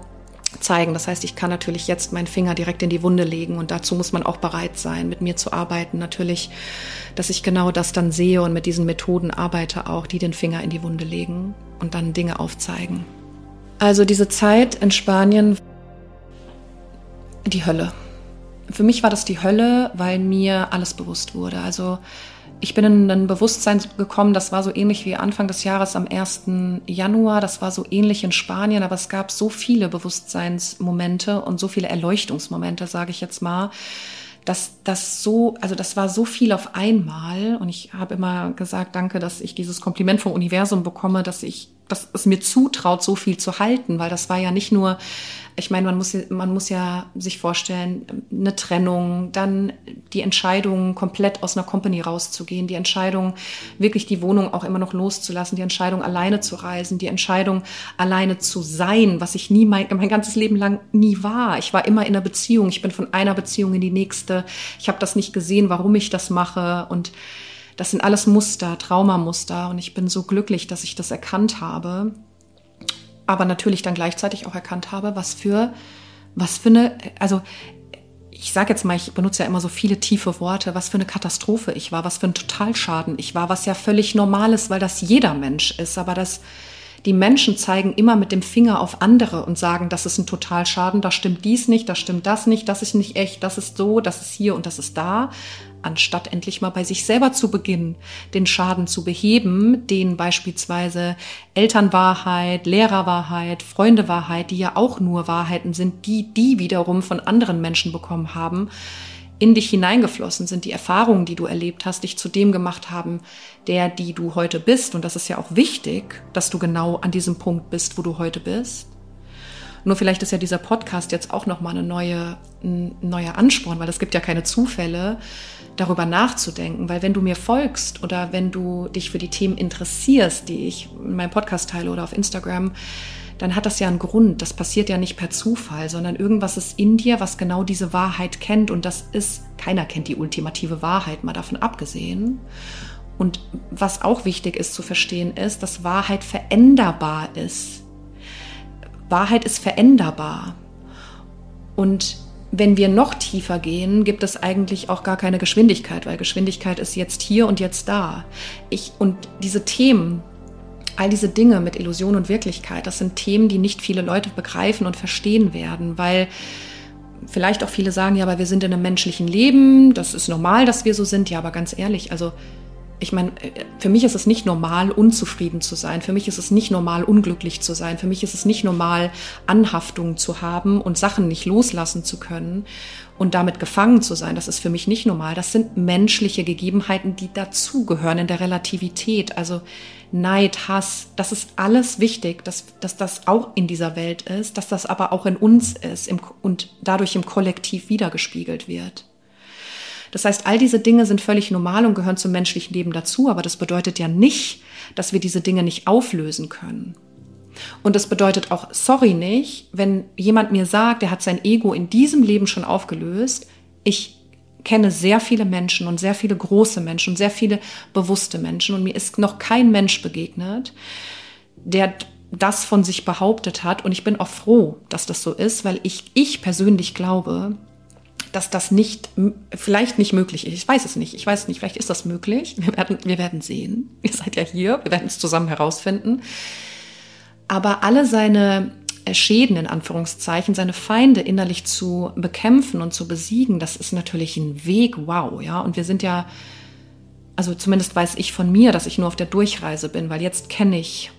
zeigen. Das heißt, ich kann natürlich jetzt meinen Finger direkt in die Wunde legen und dazu muss man auch bereit sein, mit mir zu arbeiten. Natürlich, dass ich genau das dann sehe und mit diesen Methoden arbeite auch, die den Finger in die Wunde legen und dann Dinge aufzeigen. Also diese Zeit in Spanien, die Hölle. Für mich war das die Hölle, weil mir alles bewusst wurde. Also ich bin in ein Bewusstsein gekommen, das war so ähnlich wie Anfang des Jahres am 1. Januar, das war so ähnlich in Spanien, aber es gab so viele Bewusstseinsmomente und so viele Erleuchtungsmomente, sage ich jetzt mal, dass das so, also das war so viel auf einmal und ich habe immer gesagt, danke, dass ich dieses Kompliment vom Universum bekomme, dass ich, dass es mir zutraut, so viel zu halten, weil das war ja nicht nur ich meine, man muss, man muss ja sich vorstellen, eine Trennung, dann die Entscheidung, komplett aus einer Company rauszugehen, die Entscheidung, wirklich die Wohnung auch immer noch loszulassen, die Entscheidung, alleine zu reisen, die Entscheidung, alleine zu sein, was ich nie mein, mein ganzes Leben lang nie war. Ich war immer in einer Beziehung. Ich bin von einer Beziehung in die nächste. Ich habe das nicht gesehen, warum ich das mache und das sind alles Muster, Traumamuster und ich bin so glücklich, dass ich das erkannt habe aber natürlich dann gleichzeitig auch erkannt habe, was für, was für eine, also ich sage jetzt mal, ich benutze ja immer so viele tiefe Worte, was für eine Katastrophe ich war, was für ein Totalschaden ich war, was ja völlig normal ist, weil das jeder Mensch ist, aber das die Menschen zeigen immer mit dem Finger auf andere und sagen, das ist ein Totalschaden, da stimmt dies nicht, da stimmt das nicht, das ist nicht echt, das ist so, das ist hier und das ist da anstatt endlich mal bei sich selber zu beginnen, den Schaden zu beheben, den beispielsweise Elternwahrheit, Lehrerwahrheit, Freundewahrheit, die ja auch nur Wahrheiten sind, die die wiederum von anderen Menschen bekommen haben, in dich hineingeflossen sind, die Erfahrungen, die du erlebt hast, dich zu dem gemacht haben, der, die du heute bist. Und das ist ja auch wichtig, dass du genau an diesem Punkt bist, wo du heute bist. Nur vielleicht ist ja dieser Podcast jetzt auch nochmal eine neue, ein neuer Ansporn, weil es gibt ja keine Zufälle, darüber nachzudenken, weil wenn du mir folgst oder wenn du dich für die Themen interessierst, die ich in meinem Podcast teile oder auf Instagram, dann hat das ja einen Grund. Das passiert ja nicht per Zufall, sondern irgendwas ist in dir, was genau diese Wahrheit kennt. Und das ist, keiner kennt die ultimative Wahrheit, mal davon abgesehen. Und was auch wichtig ist zu verstehen, ist, dass Wahrheit veränderbar ist. Wahrheit ist veränderbar. Und wenn wir noch tiefer gehen, gibt es eigentlich auch gar keine Geschwindigkeit, weil Geschwindigkeit ist jetzt hier und jetzt da. Ich, und diese Themen, all diese Dinge mit Illusion und Wirklichkeit, das sind Themen, die nicht viele Leute begreifen und verstehen werden, weil vielleicht auch viele sagen, ja, aber wir sind in einem menschlichen Leben, das ist normal, dass wir so sind. Ja, aber ganz ehrlich, also ich meine, für mich ist es nicht normal, unzufrieden zu sein. Für mich ist es nicht normal, unglücklich zu sein. Für mich ist es nicht normal, Anhaftungen zu haben und Sachen nicht loslassen zu können und damit gefangen zu sein. Das ist für mich nicht normal. Das sind menschliche Gegebenheiten, die dazugehören in der Relativität. Also Neid, Hass, das ist alles wichtig, dass, dass das auch in dieser Welt ist, dass das aber auch in uns ist im, und dadurch im Kollektiv wiedergespiegelt wird. Das heißt, all diese Dinge sind völlig normal und gehören zum menschlichen Leben dazu, aber das bedeutet ja nicht, dass wir diese Dinge nicht auflösen können. Und das bedeutet auch, sorry nicht, wenn jemand mir sagt, er hat sein Ego in diesem Leben schon aufgelöst. Ich kenne sehr viele Menschen und sehr viele große Menschen und sehr viele bewusste Menschen und mir ist noch kein Mensch begegnet, der das von sich behauptet hat. Und ich bin auch froh, dass das so ist, weil ich, ich persönlich glaube, dass das nicht, vielleicht nicht möglich ist. Ich weiß es nicht. Ich weiß nicht. Vielleicht ist das möglich. Wir werden, wir werden sehen. Ihr seid ja hier. Wir werden es zusammen herausfinden. Aber alle seine Schäden in Anführungszeichen, seine Feinde innerlich zu bekämpfen und zu besiegen, das ist natürlich ein Weg, wow, ja. Und wir sind ja, also zumindest weiß ich von mir, dass ich nur auf der Durchreise bin, weil jetzt kenne ich,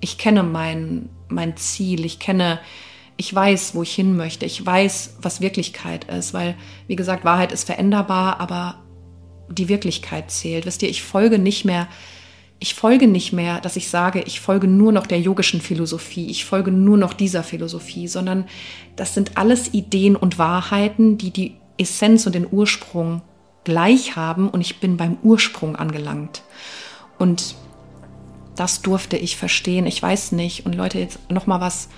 ich kenne mein, mein Ziel, ich kenne, ich weiß, wo ich hin möchte, ich weiß, was Wirklichkeit ist, weil, wie gesagt, Wahrheit ist veränderbar, aber die Wirklichkeit zählt. Wisst ihr, ich folge nicht mehr ich folge nicht mehr, dass ich sage, ich folge nur noch der yogischen Philosophie, ich folge nur noch dieser Philosophie, sondern das sind alles Ideen und Wahrheiten, die die Essenz und den Ursprung gleich haben und ich bin beim Ursprung angelangt. Und das durfte ich verstehen. Ich weiß nicht. Und Leute, jetzt noch mal was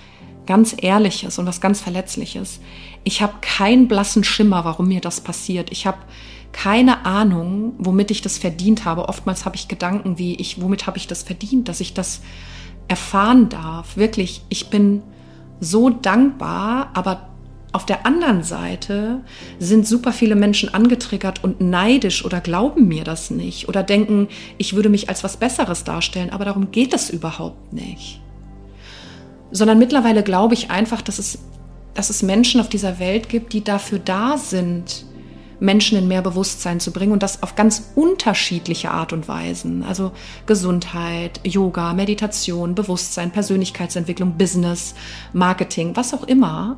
ganz Ehrliches und was ganz Verletzliches. Ich habe keinen blassen Schimmer, warum mir das passiert. Ich habe keine Ahnung, womit ich das verdient habe. Oftmals habe ich Gedanken wie, ich, womit habe ich das verdient, dass ich das erfahren darf. Wirklich, ich bin so dankbar, aber auf der anderen Seite sind super viele Menschen angetriggert und neidisch oder glauben mir das nicht oder denken, ich würde mich als was Besseres darstellen, aber darum geht es überhaupt nicht. Sondern mittlerweile glaube ich einfach, dass es, dass es Menschen auf dieser Welt gibt, die dafür da sind, Menschen in mehr Bewusstsein zu bringen und das auf ganz unterschiedliche Art und Weisen. Also Gesundheit, Yoga, Meditation, Bewusstsein, Persönlichkeitsentwicklung, Business, Marketing, was auch immer,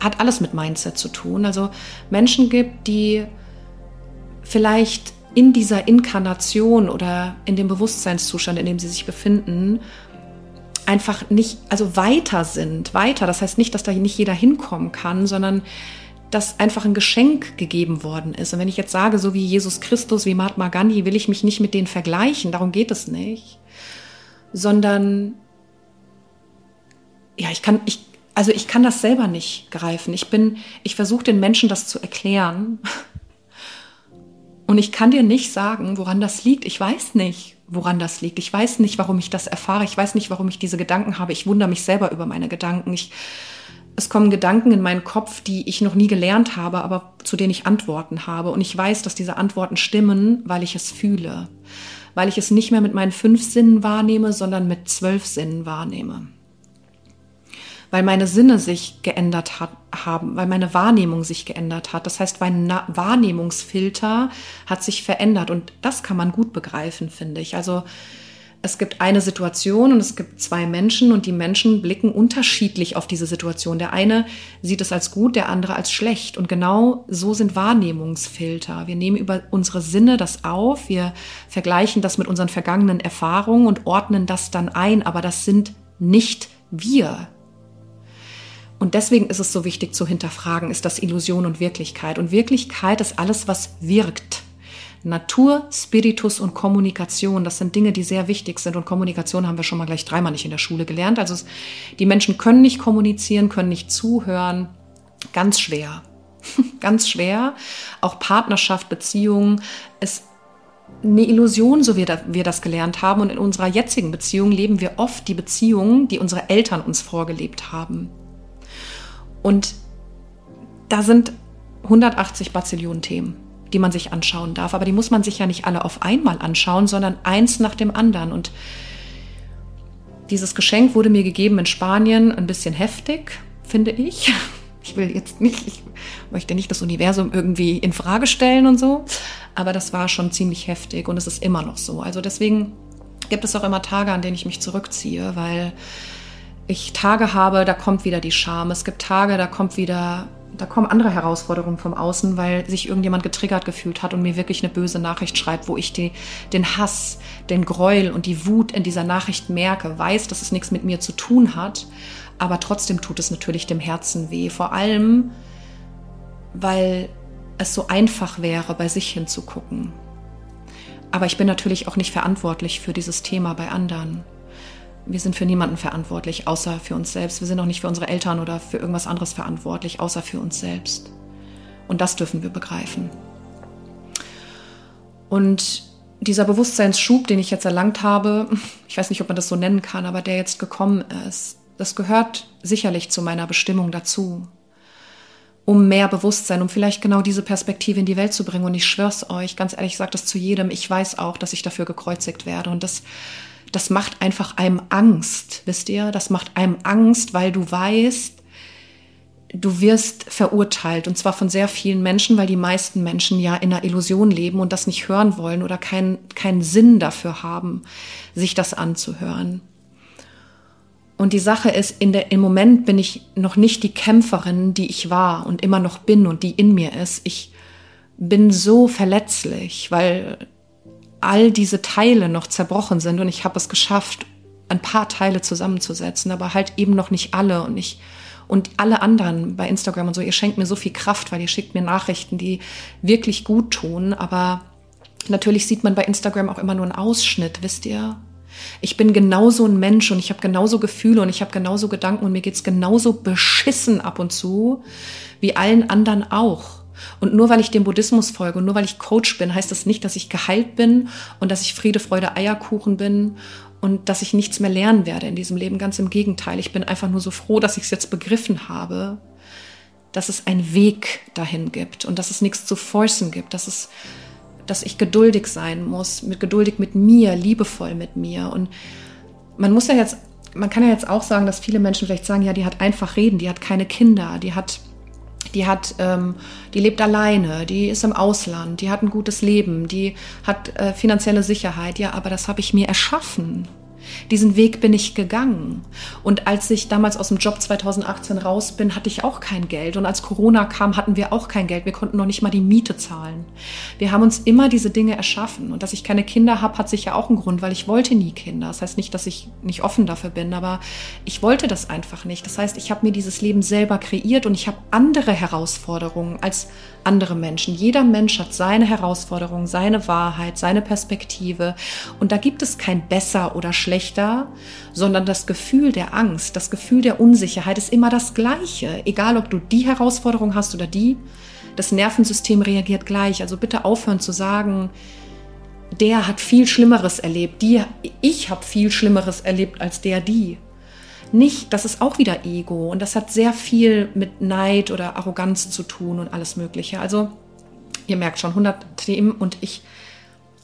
hat alles mit Mindset zu tun. Also Menschen gibt, die vielleicht in dieser Inkarnation oder in dem Bewusstseinszustand, in dem sie sich befinden, einfach nicht, also weiter sind, weiter. Das heißt nicht, dass da nicht jeder hinkommen kann, sondern dass einfach ein Geschenk gegeben worden ist. Und wenn ich jetzt sage, so wie Jesus Christus, wie Mahatma Gandhi, will ich mich nicht mit denen vergleichen, darum geht es nicht, sondern ja, ich kann, ich, also ich kann das selber nicht greifen. Ich bin, ich versuche den Menschen das zu erklären. Und ich kann dir nicht sagen, woran das liegt. Ich weiß nicht, woran das liegt. Ich weiß nicht, warum ich das erfahre. Ich weiß nicht, warum ich diese Gedanken habe. Ich wundere mich selber über meine Gedanken. Ich es kommen Gedanken in meinen Kopf, die ich noch nie gelernt habe, aber zu denen ich Antworten habe. Und ich weiß, dass diese Antworten stimmen, weil ich es fühle. Weil ich es nicht mehr mit meinen fünf Sinnen wahrnehme, sondern mit zwölf Sinnen wahrnehme. Weil meine Sinne sich geändert hat, haben, weil meine Wahrnehmung sich geändert hat. Das heißt, mein Wahrnehmungsfilter hat sich verändert. Und das kann man gut begreifen, finde ich. Also, es gibt eine Situation und es gibt zwei Menschen und die Menschen blicken unterschiedlich auf diese Situation. Der eine sieht es als gut, der andere als schlecht. Und genau so sind Wahrnehmungsfilter. Wir nehmen über unsere Sinne das auf, wir vergleichen das mit unseren vergangenen Erfahrungen und ordnen das dann ein, aber das sind nicht wir. Und deswegen ist es so wichtig zu hinterfragen, ist das Illusion und Wirklichkeit? Und Wirklichkeit ist alles, was wirkt. Natur, Spiritus und Kommunikation, das sind Dinge, die sehr wichtig sind. Und Kommunikation haben wir schon mal gleich dreimal nicht in der Schule gelernt. Also es, die Menschen können nicht kommunizieren, können nicht zuhören. Ganz schwer. Ganz schwer. Auch Partnerschaft, Beziehungen ist eine Illusion, so wie wir das gelernt haben. Und in unserer jetzigen Beziehung leben wir oft die Beziehungen, die unsere Eltern uns vorgelebt haben. Und da sind 180 Bazillionen Themen die man sich anschauen darf. Aber die muss man sich ja nicht alle auf einmal anschauen, sondern eins nach dem anderen. Und dieses Geschenk wurde mir gegeben in Spanien, ein bisschen heftig, finde ich. Ich will jetzt nicht, ich möchte nicht das Universum irgendwie in Frage stellen und so, aber das war schon ziemlich heftig und es ist immer noch so. Also deswegen gibt es auch immer Tage, an denen ich mich zurückziehe, weil ich Tage habe, da kommt wieder die Scham. Es gibt Tage, da kommt wieder da kommen andere Herausforderungen vom Außen, weil sich irgendjemand getriggert gefühlt hat und mir wirklich eine böse Nachricht schreibt, wo ich die, den Hass, den Gräuel und die Wut in dieser Nachricht merke, weiß, dass es nichts mit mir zu tun hat, aber trotzdem tut es natürlich dem Herzen weh. Vor allem, weil es so einfach wäre, bei sich hinzugucken. Aber ich bin natürlich auch nicht verantwortlich für dieses Thema bei anderen wir sind für niemanden verantwortlich, außer für uns selbst. Wir sind auch nicht für unsere Eltern oder für irgendwas anderes verantwortlich, außer für uns selbst. Und das dürfen wir begreifen. Und dieser Bewusstseinsschub, den ich jetzt erlangt habe, ich weiß nicht, ob man das so nennen kann, aber der jetzt gekommen ist, das gehört sicherlich zu meiner Bestimmung dazu. Um mehr Bewusstsein, um vielleicht genau diese Perspektive in die Welt zu bringen. Und ich schwör's euch, ganz ehrlich, ich sage das zu jedem, ich weiß auch, dass ich dafür gekreuzigt werde. Und das das macht einfach einem Angst, wisst ihr? Das macht einem Angst, weil du weißt, du wirst verurteilt und zwar von sehr vielen Menschen, weil die meisten Menschen ja in einer Illusion leben und das nicht hören wollen oder keinen keinen Sinn dafür haben, sich das anzuhören. Und die Sache ist, in der, im Moment bin ich noch nicht die Kämpferin, die ich war und immer noch bin und die in mir ist. Ich bin so verletzlich, weil all diese Teile noch zerbrochen sind und ich habe es geschafft, ein paar Teile zusammenzusetzen, aber halt eben noch nicht alle und ich und alle anderen bei Instagram und so, ihr schenkt mir so viel Kraft, weil ihr schickt mir Nachrichten, die wirklich gut tun. Aber natürlich sieht man bei Instagram auch immer nur einen Ausschnitt, wisst ihr? Ich bin genauso ein Mensch und ich habe genauso Gefühle und ich habe genauso Gedanken und mir geht's genauso beschissen ab und zu wie allen anderen auch. Und nur weil ich dem Buddhismus folge und nur weil ich Coach bin, heißt das nicht, dass ich geheilt bin und dass ich Friede, Freude, Eierkuchen bin und dass ich nichts mehr lernen werde in diesem Leben. Ganz im Gegenteil. Ich bin einfach nur so froh, dass ich es jetzt begriffen habe, dass es einen Weg dahin gibt und dass es nichts zu forcen gibt, dass es, dass ich geduldig sein muss, mit geduldig mit mir, liebevoll mit mir. Und man muss ja jetzt, man kann ja jetzt auch sagen, dass viele Menschen vielleicht sagen, ja, die hat einfach reden, die hat keine Kinder, die hat die hat, ähm, die lebt alleine, die ist im Ausland, die hat ein gutes Leben, die hat äh, finanzielle Sicherheit. Ja, aber das habe ich mir erschaffen. Diesen Weg bin ich gegangen. Und als ich damals aus dem Job 2018 raus bin, hatte ich auch kein Geld. Und als Corona kam, hatten wir auch kein Geld. Wir konnten noch nicht mal die Miete zahlen. Wir haben uns immer diese Dinge erschaffen. Und dass ich keine Kinder habe, hat sicher auch einen Grund, weil ich wollte nie Kinder. Das heißt nicht, dass ich nicht offen dafür bin, aber ich wollte das einfach nicht. Das heißt, ich habe mir dieses Leben selber kreiert und ich habe andere Herausforderungen als andere Menschen. Jeder Mensch hat seine Herausforderungen, seine Wahrheit, seine Perspektive. Und da gibt es kein besser oder schlechter, sondern das Gefühl der Angst, das Gefühl der Unsicherheit ist immer das gleiche. Egal, ob du die Herausforderung hast oder die. Das Nervensystem reagiert gleich. Also bitte aufhören zu sagen, der hat viel Schlimmeres erlebt, die, ich habe viel Schlimmeres erlebt als der, die nicht, das ist auch wieder Ego und das hat sehr viel mit Neid oder Arroganz zu tun und alles Mögliche. Also ihr merkt schon 100 Themen und ich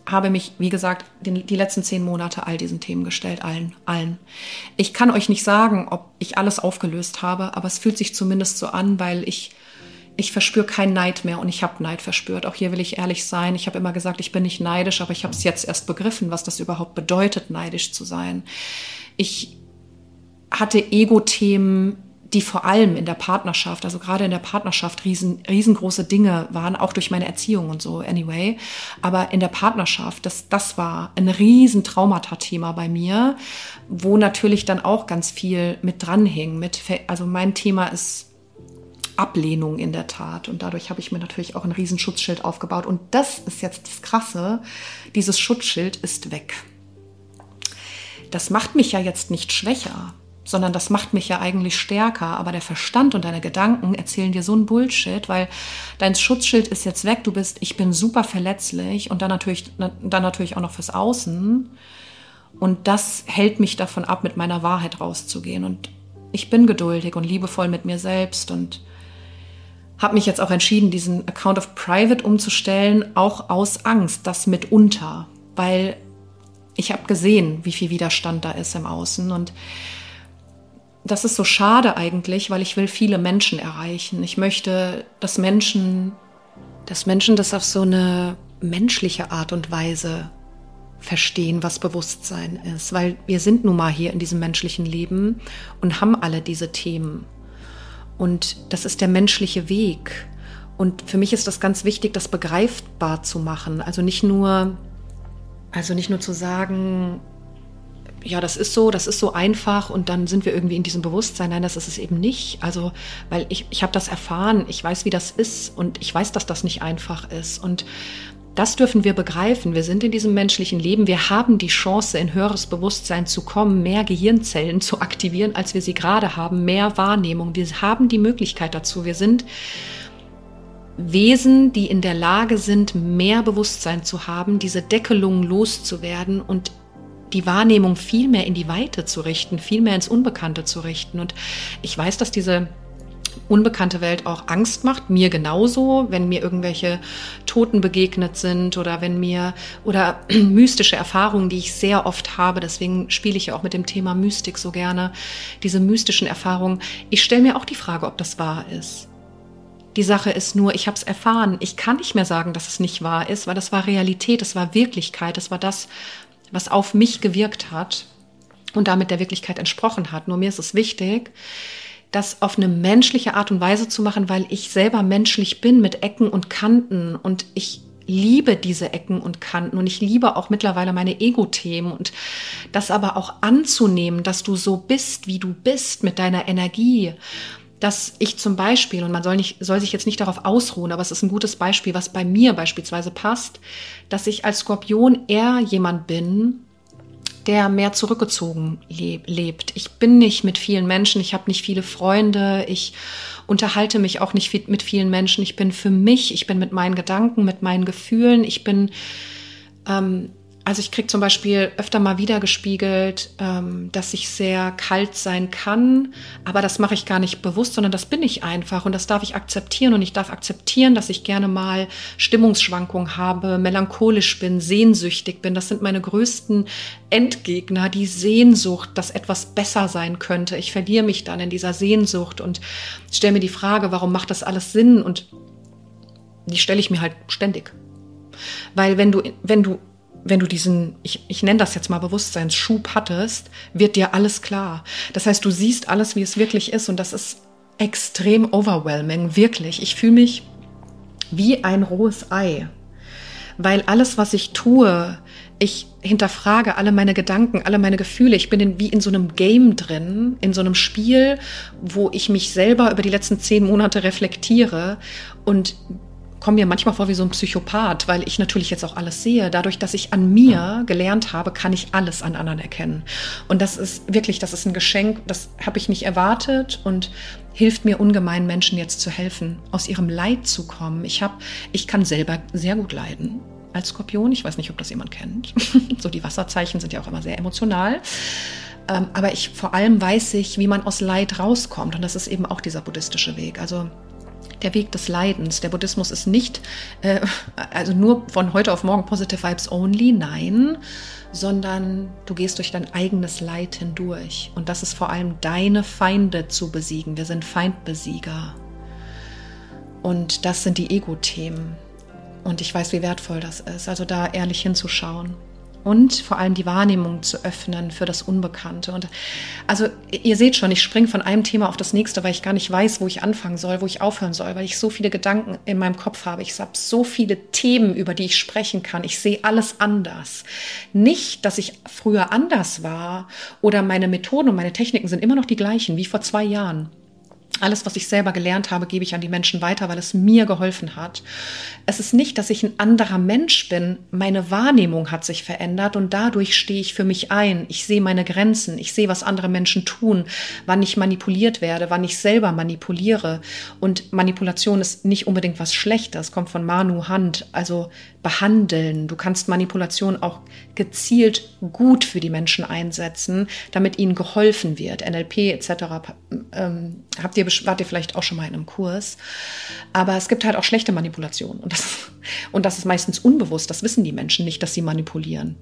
habe mich, wie gesagt, den, die letzten zehn Monate all diesen Themen gestellt, allen, allen. Ich kann euch nicht sagen, ob ich alles aufgelöst habe, aber es fühlt sich zumindest so an, weil ich ich verspüre keinen Neid mehr und ich habe Neid verspürt. Auch hier will ich ehrlich sein. Ich habe immer gesagt, ich bin nicht neidisch, aber ich habe es jetzt erst begriffen, was das überhaupt bedeutet, neidisch zu sein. Ich hatte Ego-Themen, die vor allem in der Partnerschaft, also gerade in der Partnerschaft riesen, riesengroße Dinge waren, auch durch meine Erziehung und so, anyway. Aber in der Partnerschaft, das, das war ein riesen Traumata-Thema bei mir, wo natürlich dann auch ganz viel mit dranhing. Mit, also mein Thema ist Ablehnung in der Tat. Und dadurch habe ich mir natürlich auch ein riesen Schutzschild aufgebaut. Und das ist jetzt das Krasse. Dieses Schutzschild ist weg. Das macht mich ja jetzt nicht schwächer sondern das macht mich ja eigentlich stärker. Aber der Verstand und deine Gedanken erzählen dir so ein Bullshit, weil dein Schutzschild ist jetzt weg. Du bist, ich bin super verletzlich und dann natürlich, dann natürlich auch noch fürs Außen. Und das hält mich davon ab, mit meiner Wahrheit rauszugehen. Und ich bin geduldig und liebevoll mit mir selbst und habe mich jetzt auch entschieden, diesen Account of Private umzustellen, auch aus Angst, das mitunter, weil ich habe gesehen, wie viel Widerstand da ist im Außen und das ist so schade eigentlich, weil ich will viele Menschen erreichen. Ich möchte, dass Menschen, dass Menschen das auf so eine menschliche Art und Weise verstehen, was Bewusstsein ist, weil wir sind nun mal hier in diesem menschlichen Leben und haben alle diese Themen. Und das ist der menschliche Weg. Und für mich ist das ganz wichtig, das begreifbar zu machen. Also nicht nur, also nicht nur zu sagen, ja, das ist so, das ist so einfach und dann sind wir irgendwie in diesem Bewusstsein. Nein, das ist es eben nicht. Also, weil ich, ich habe das erfahren, ich weiß, wie das ist und ich weiß, dass das nicht einfach ist. Und das dürfen wir begreifen. Wir sind in diesem menschlichen Leben. Wir haben die Chance, in höheres Bewusstsein zu kommen, mehr Gehirnzellen zu aktivieren, als wir sie gerade haben, mehr Wahrnehmung. Wir haben die Möglichkeit dazu. Wir sind Wesen, die in der Lage sind, mehr Bewusstsein zu haben, diese Deckelungen loszuwerden und die Wahrnehmung viel mehr in die Weite zu richten, viel mehr ins Unbekannte zu richten. Und ich weiß, dass diese unbekannte Welt auch Angst macht, mir genauso, wenn mir irgendwelche Toten begegnet sind oder wenn mir oder mystische Erfahrungen, die ich sehr oft habe, deswegen spiele ich ja auch mit dem Thema Mystik so gerne, diese mystischen Erfahrungen. Ich stelle mir auch die Frage, ob das wahr ist. Die Sache ist nur, ich habe es erfahren. Ich kann nicht mehr sagen, dass es nicht wahr ist, weil das war Realität, das war Wirklichkeit, das war das, was auf mich gewirkt hat und damit der Wirklichkeit entsprochen hat. Nur mir ist es wichtig, das auf eine menschliche Art und Weise zu machen, weil ich selber menschlich bin mit Ecken und Kanten und ich liebe diese Ecken und Kanten und ich liebe auch mittlerweile meine Ego-Themen und das aber auch anzunehmen, dass du so bist, wie du bist mit deiner Energie. Dass ich zum Beispiel, und man soll, nicht, soll sich jetzt nicht darauf ausruhen, aber es ist ein gutes Beispiel, was bei mir beispielsweise passt, dass ich als Skorpion eher jemand bin, der mehr zurückgezogen lebt. Ich bin nicht mit vielen Menschen, ich habe nicht viele Freunde, ich unterhalte mich auch nicht mit vielen Menschen. Ich bin für mich, ich bin mit meinen Gedanken, mit meinen Gefühlen, ich bin ähm, also ich kriege zum Beispiel öfter mal wieder gespiegelt, ähm, dass ich sehr kalt sein kann, aber das mache ich gar nicht bewusst, sondern das bin ich einfach und das darf ich akzeptieren und ich darf akzeptieren, dass ich gerne mal Stimmungsschwankungen habe, melancholisch bin, sehnsüchtig bin. Das sind meine größten Endgegner, die Sehnsucht, dass etwas besser sein könnte. Ich verliere mich dann in dieser Sehnsucht und stelle mir die Frage, warum macht das alles Sinn? Und die stelle ich mir halt ständig. Weil wenn du, wenn du wenn du diesen, ich, ich nenne das jetzt mal Bewusstseinsschub hattest, wird dir alles klar. Das heißt, du siehst alles, wie es wirklich ist und das ist extrem overwhelming, wirklich. Ich fühle mich wie ein rohes Ei, weil alles, was ich tue, ich hinterfrage alle meine Gedanken, alle meine Gefühle. Ich bin in, wie in so einem Game drin, in so einem Spiel, wo ich mich selber über die letzten zehn Monate reflektiere und komme mir manchmal vor wie so ein Psychopath, weil ich natürlich jetzt auch alles sehe. Dadurch, dass ich an mir gelernt habe, kann ich alles an anderen erkennen. Und das ist wirklich, das ist ein Geschenk, das habe ich nicht erwartet und hilft mir ungemein, Menschen jetzt zu helfen, aus ihrem Leid zu kommen. Ich habe, ich kann selber sehr gut leiden als Skorpion. Ich weiß nicht, ob das jemand kennt. so die Wasserzeichen sind ja auch immer sehr emotional. Ähm, aber ich vor allem weiß ich, wie man aus Leid rauskommt. Und das ist eben auch dieser buddhistische Weg. Also der Weg des Leidens. Der Buddhismus ist nicht, äh, also nur von heute auf morgen Positive Vibes only, nein, sondern du gehst durch dein eigenes Leid hindurch. Und das ist vor allem deine Feinde zu besiegen. Wir sind Feindbesieger. Und das sind die Ego-Themen. Und ich weiß, wie wertvoll das ist. Also da ehrlich hinzuschauen und vor allem die Wahrnehmung zu öffnen für das Unbekannte. Und also ihr seht schon, ich springe von einem Thema auf das nächste, weil ich gar nicht weiß, wo ich anfangen soll, wo ich aufhören soll, weil ich so viele Gedanken in meinem Kopf habe. Ich habe so viele Themen, über die ich sprechen kann. Ich sehe alles anders. Nicht, dass ich früher anders war oder meine Methoden und meine Techniken sind immer noch die gleichen wie vor zwei Jahren. Alles, was ich selber gelernt habe, gebe ich an die Menschen weiter, weil es mir geholfen hat. Es ist nicht, dass ich ein anderer Mensch bin. Meine Wahrnehmung hat sich verändert und dadurch stehe ich für mich ein. Ich sehe meine Grenzen. Ich sehe, was andere Menschen tun, wann ich manipuliert werde, wann ich selber manipuliere. Und Manipulation ist nicht unbedingt was Schlechtes, kommt von Manu Hand. Also behandeln. Du kannst Manipulation auch gezielt gut für die Menschen einsetzen, damit ihnen geholfen wird. NLP etc. Ähm, habt ihr, wart ihr vielleicht auch schon mal in einem Kurs. Aber es gibt halt auch schlechte Manipulation. Und das, und das ist meistens unbewusst. Das wissen die Menschen nicht, dass sie manipulieren.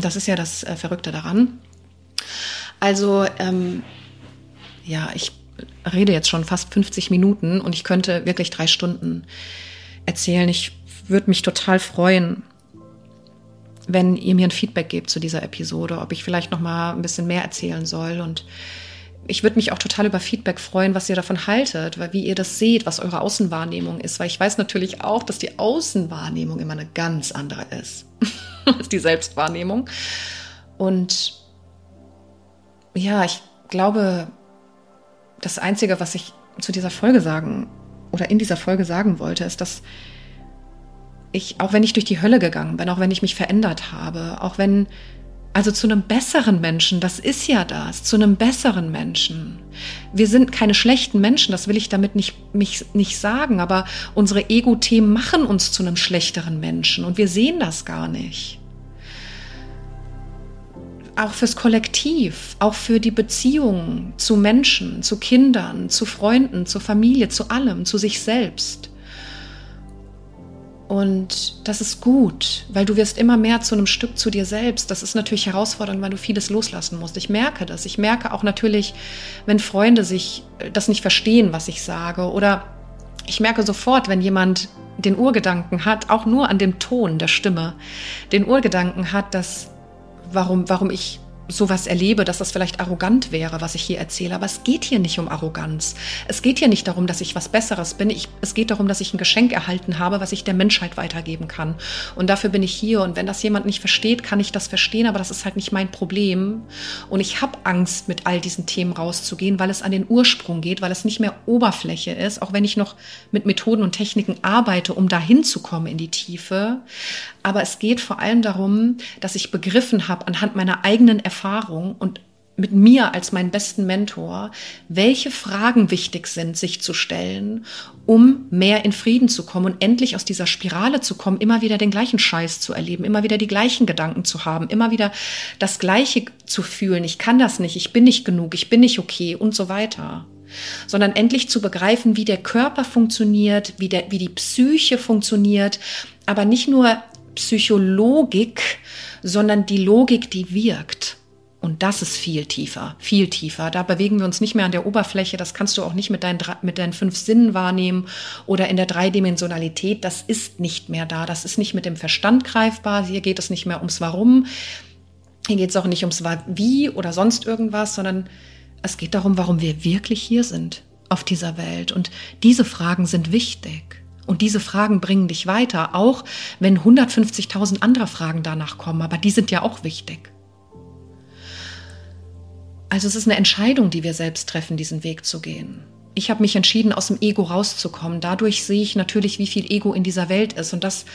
Das ist ja das äh, Verrückte daran. Also, ähm, ja, ich rede jetzt schon fast 50 Minuten und ich könnte wirklich drei Stunden erzählen. Ich würde mich total freuen, wenn ihr mir ein Feedback gebt zu dieser Episode, ob ich vielleicht noch mal ein bisschen mehr erzählen soll und ich würde mich auch total über Feedback freuen, was ihr davon haltet, weil wie ihr das seht, was eure Außenwahrnehmung ist, weil ich weiß natürlich auch, dass die Außenwahrnehmung immer eine ganz andere ist als die Selbstwahrnehmung. Und ja, ich glaube, das Einzige, was ich zu dieser Folge sagen oder in dieser Folge sagen wollte, ist, dass ich, auch wenn ich durch die Hölle gegangen bin, auch wenn ich mich verändert habe, auch wenn, also zu einem besseren Menschen, das ist ja das, zu einem besseren Menschen. Wir sind keine schlechten Menschen, das will ich damit nicht, mich, nicht sagen, aber unsere Ego-Themen machen uns zu einem schlechteren Menschen und wir sehen das gar nicht. auch fürs Kollektiv, auch für die Beziehungen zu Menschen, zu Kindern, zu Freunden, zur Familie, zu allem, zu sich selbst. Und das ist gut, weil du wirst immer mehr zu einem Stück zu dir selbst. Das ist natürlich herausfordernd, weil du vieles loslassen musst. Ich merke das. Ich merke auch natürlich, wenn Freunde sich äh, das nicht verstehen, was ich sage. Oder ich merke sofort, wenn jemand den Urgedanken hat, auch nur an dem Ton der Stimme, den Urgedanken hat, dass warum, warum ich sowas erlebe, dass das vielleicht arrogant wäre, was ich hier erzähle. Aber es geht hier nicht um Arroganz. Es geht hier nicht darum, dass ich was Besseres bin. Ich, es geht darum, dass ich ein Geschenk erhalten habe, was ich der Menschheit weitergeben kann. Und dafür bin ich hier. Und wenn das jemand nicht versteht, kann ich das verstehen. Aber das ist halt nicht mein Problem. Und ich habe Angst, mit all diesen Themen rauszugehen, weil es an den Ursprung geht, weil es nicht mehr Oberfläche ist, auch wenn ich noch mit Methoden und Techniken arbeite, um dahin zu kommen in die Tiefe. Aber es geht vor allem darum, dass ich begriffen habe anhand meiner eigenen Erfahrung und mit mir als meinen besten Mentor, welche Fragen wichtig sind, sich zu stellen, um mehr in Frieden zu kommen und endlich aus dieser Spirale zu kommen, immer wieder den gleichen Scheiß zu erleben, immer wieder die gleichen Gedanken zu haben, immer wieder das Gleiche zu fühlen. Ich kann das nicht, ich bin nicht genug, ich bin nicht okay und so weiter sondern endlich zu begreifen, wie der Körper funktioniert, wie, der, wie die Psyche funktioniert, aber nicht nur Psychologik, sondern die Logik, die wirkt. Und das ist viel tiefer, viel tiefer. Da bewegen wir uns nicht mehr an der Oberfläche. Das kannst du auch nicht mit deinen, mit deinen fünf Sinnen wahrnehmen oder in der Dreidimensionalität. Das ist nicht mehr da. Das ist nicht mit dem Verstand greifbar. Hier geht es nicht mehr ums Warum. Hier geht es auch nicht ums Wie oder sonst irgendwas, sondern es geht darum, warum wir wirklich hier sind auf dieser Welt. Und diese Fragen sind wichtig. Und diese Fragen bringen dich weiter, auch wenn 150.000 andere Fragen danach kommen, aber die sind ja auch wichtig. Also es ist eine Entscheidung, die wir selbst treffen, diesen Weg zu gehen. Ich habe mich entschieden, aus dem Ego rauszukommen. Dadurch sehe ich natürlich, wie viel Ego in dieser Welt ist. Und das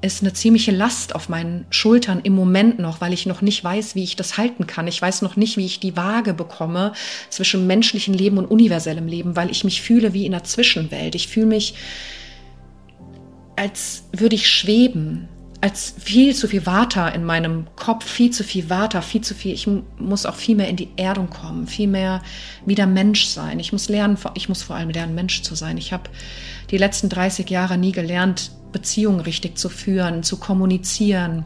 ist eine ziemliche Last auf meinen Schultern im Moment noch, weil ich noch nicht weiß, wie ich das halten kann. Ich weiß noch nicht, wie ich die Waage bekomme zwischen menschlichem Leben und universellem Leben, weil ich mich fühle wie in einer Zwischenwelt. Ich fühle mich als würde ich schweben, als viel zu viel Water in meinem Kopf, viel zu viel Water, viel zu viel. Ich muss auch viel mehr in die Erdung kommen, viel mehr wieder Mensch sein. Ich muss lernen, ich muss vor allem lernen, Mensch zu sein. Ich habe die letzten 30 Jahre nie gelernt, Beziehungen richtig zu führen, zu kommunizieren.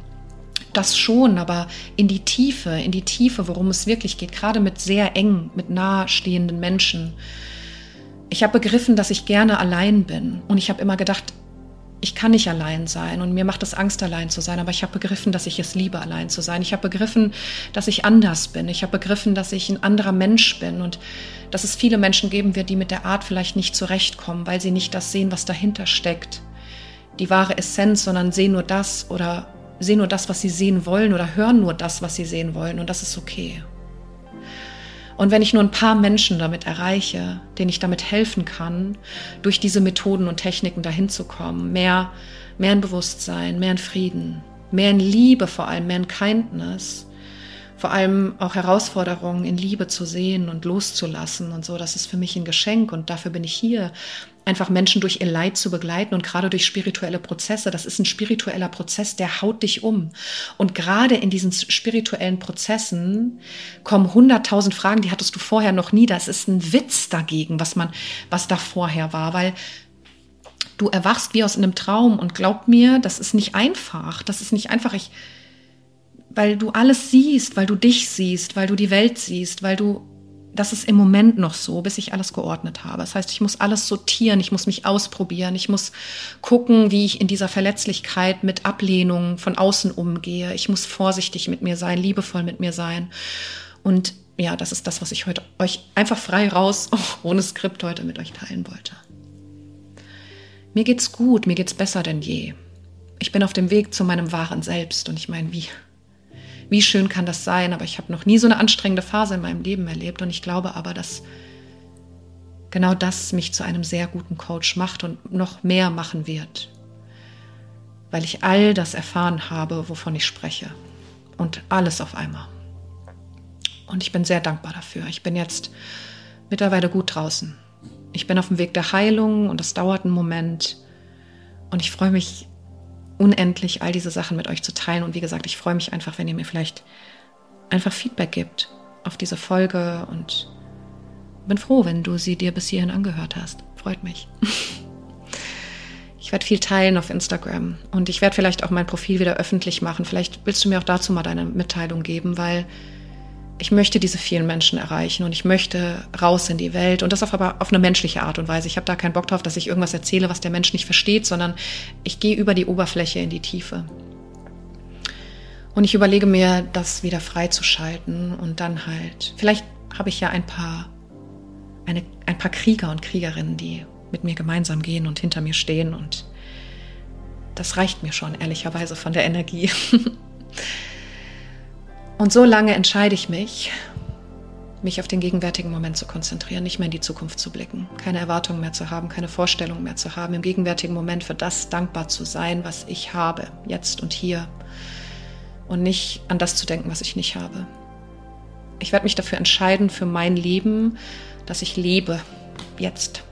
Das schon, aber in die Tiefe, in die Tiefe, worum es wirklich geht, gerade mit sehr eng, mit nahestehenden Menschen. Ich habe begriffen, dass ich gerne allein bin. Und ich habe immer gedacht, ich kann nicht allein sein und mir macht es Angst, allein zu sein, aber ich habe begriffen, dass ich es liebe, allein zu sein. Ich habe begriffen, dass ich anders bin. Ich habe begriffen, dass ich ein anderer Mensch bin und dass es viele Menschen geben wird, die mit der Art vielleicht nicht zurechtkommen, weil sie nicht das sehen, was dahinter steckt. Die wahre Essenz, sondern sehen nur das oder sehen nur das, was sie sehen wollen oder hören nur das, was sie sehen wollen und das ist okay. Und wenn ich nur ein paar Menschen damit erreiche, denen ich damit helfen kann, durch diese Methoden und Techniken dahin zu kommen, mehr, mehr in Bewusstsein, mehr in Frieden, mehr in Liebe vor allem, mehr in Kindness, vor allem auch Herausforderungen in Liebe zu sehen und loszulassen und so, das ist für mich ein Geschenk und dafür bin ich hier, einfach Menschen durch ihr Leid zu begleiten und gerade durch spirituelle Prozesse. Das ist ein spiritueller Prozess, der haut dich um. Und gerade in diesen spirituellen Prozessen kommen hunderttausend Fragen, die hattest du vorher noch nie. Das ist ein Witz dagegen, was man, was da vorher war, weil du erwachst wie aus einem Traum und glaub mir, das ist nicht einfach. Das ist nicht einfach. Ich, weil du alles siehst, weil du dich siehst, weil du die Welt siehst, weil du das ist im Moment noch so, bis ich alles geordnet habe. Das heißt, ich muss alles sortieren, ich muss mich ausprobieren, ich muss gucken, wie ich in dieser Verletzlichkeit mit Ablehnung von außen umgehe. Ich muss vorsichtig mit mir sein, liebevoll mit mir sein. Und ja, das ist das, was ich heute euch einfach frei raus, ohne Skript heute mit euch teilen wollte. Mir geht's gut, mir geht's besser denn je. Ich bin auf dem Weg zu meinem wahren Selbst und ich meine, wie wie schön kann das sein, aber ich habe noch nie so eine anstrengende Phase in meinem Leben erlebt und ich glaube aber, dass genau das mich zu einem sehr guten Coach macht und noch mehr machen wird, weil ich all das erfahren habe, wovon ich spreche und alles auf einmal. Und ich bin sehr dankbar dafür. Ich bin jetzt mittlerweile gut draußen. Ich bin auf dem Weg der Heilung und das dauert einen Moment. Und ich freue mich unendlich, all diese Sachen mit euch zu teilen. Und wie gesagt, ich freue mich einfach, wenn ihr mir vielleicht einfach Feedback gibt auf diese Folge und bin froh, wenn du sie dir bis hierhin angehört hast. Freut mich. Ich werde viel teilen auf Instagram und ich werde vielleicht auch mein Profil wieder öffentlich machen. Vielleicht willst du mir auch dazu mal deine Mitteilung geben, weil ich möchte diese vielen Menschen erreichen und ich möchte raus in die Welt und das auf aber auf eine menschliche Art und Weise. Ich habe da keinen Bock drauf, dass ich irgendwas erzähle, was der Mensch nicht versteht, sondern ich gehe über die Oberfläche in die Tiefe. Und ich überlege mir, das wieder freizuschalten und dann halt, vielleicht habe ich ja ein paar, eine, ein paar Krieger und Kriegerinnen, die mit mir gemeinsam gehen und hinter mir stehen. Und das reicht mir schon, ehrlicherweise, von der Energie. und so lange entscheide ich mich, mich auf den gegenwärtigen Moment zu konzentrieren, nicht mehr in die Zukunft zu blicken, keine Erwartungen mehr zu haben, keine Vorstellungen mehr zu haben, im gegenwärtigen Moment für das dankbar zu sein, was ich habe, jetzt und hier, und nicht an das zu denken, was ich nicht habe. Ich werde mich dafür entscheiden, für mein Leben, dass ich lebe, jetzt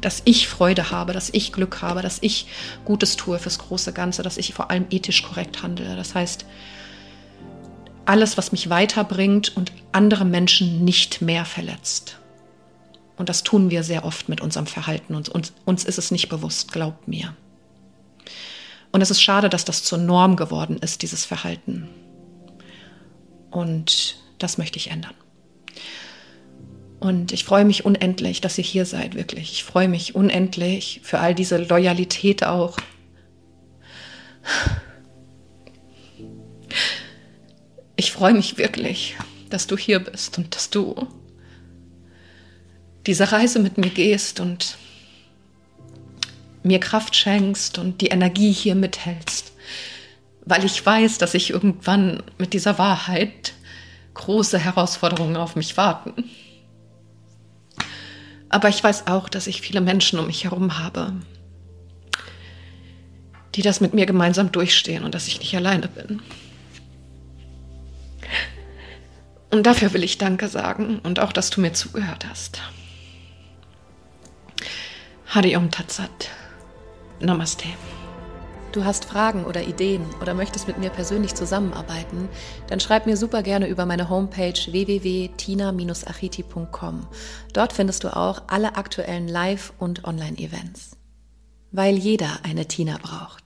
dass ich Freude habe, dass ich Glück habe, dass ich Gutes tue fürs große Ganze, dass ich vor allem ethisch korrekt handle. Das heißt, alles, was mich weiterbringt und andere Menschen nicht mehr verletzt. Und das tun wir sehr oft mit unserem Verhalten und uns, uns ist es nicht bewusst, glaubt mir. Und es ist schade, dass das zur Norm geworden ist, dieses Verhalten. Und das möchte ich ändern. Und ich freue mich unendlich, dass ihr hier seid, wirklich. Ich freue mich unendlich für all diese Loyalität auch. Ich freue mich wirklich, dass du hier bist und dass du diese Reise mit mir gehst und mir Kraft schenkst und die Energie hier mithältst. Weil ich weiß, dass ich irgendwann mit dieser Wahrheit große Herausforderungen auf mich warten. Aber ich weiß auch, dass ich viele Menschen um mich herum habe, die das mit mir gemeinsam durchstehen und dass ich nicht alleine bin. Und dafür will ich Danke sagen und auch, dass du mir zugehört hast. Hari Om Tatsat. Namaste. Du hast Fragen oder Ideen oder möchtest mit mir persönlich zusammenarbeiten, dann schreib mir super gerne über meine Homepage www.tina-achiti.com. Dort findest du auch alle aktuellen Live- und Online-Events. Weil jeder eine Tina braucht.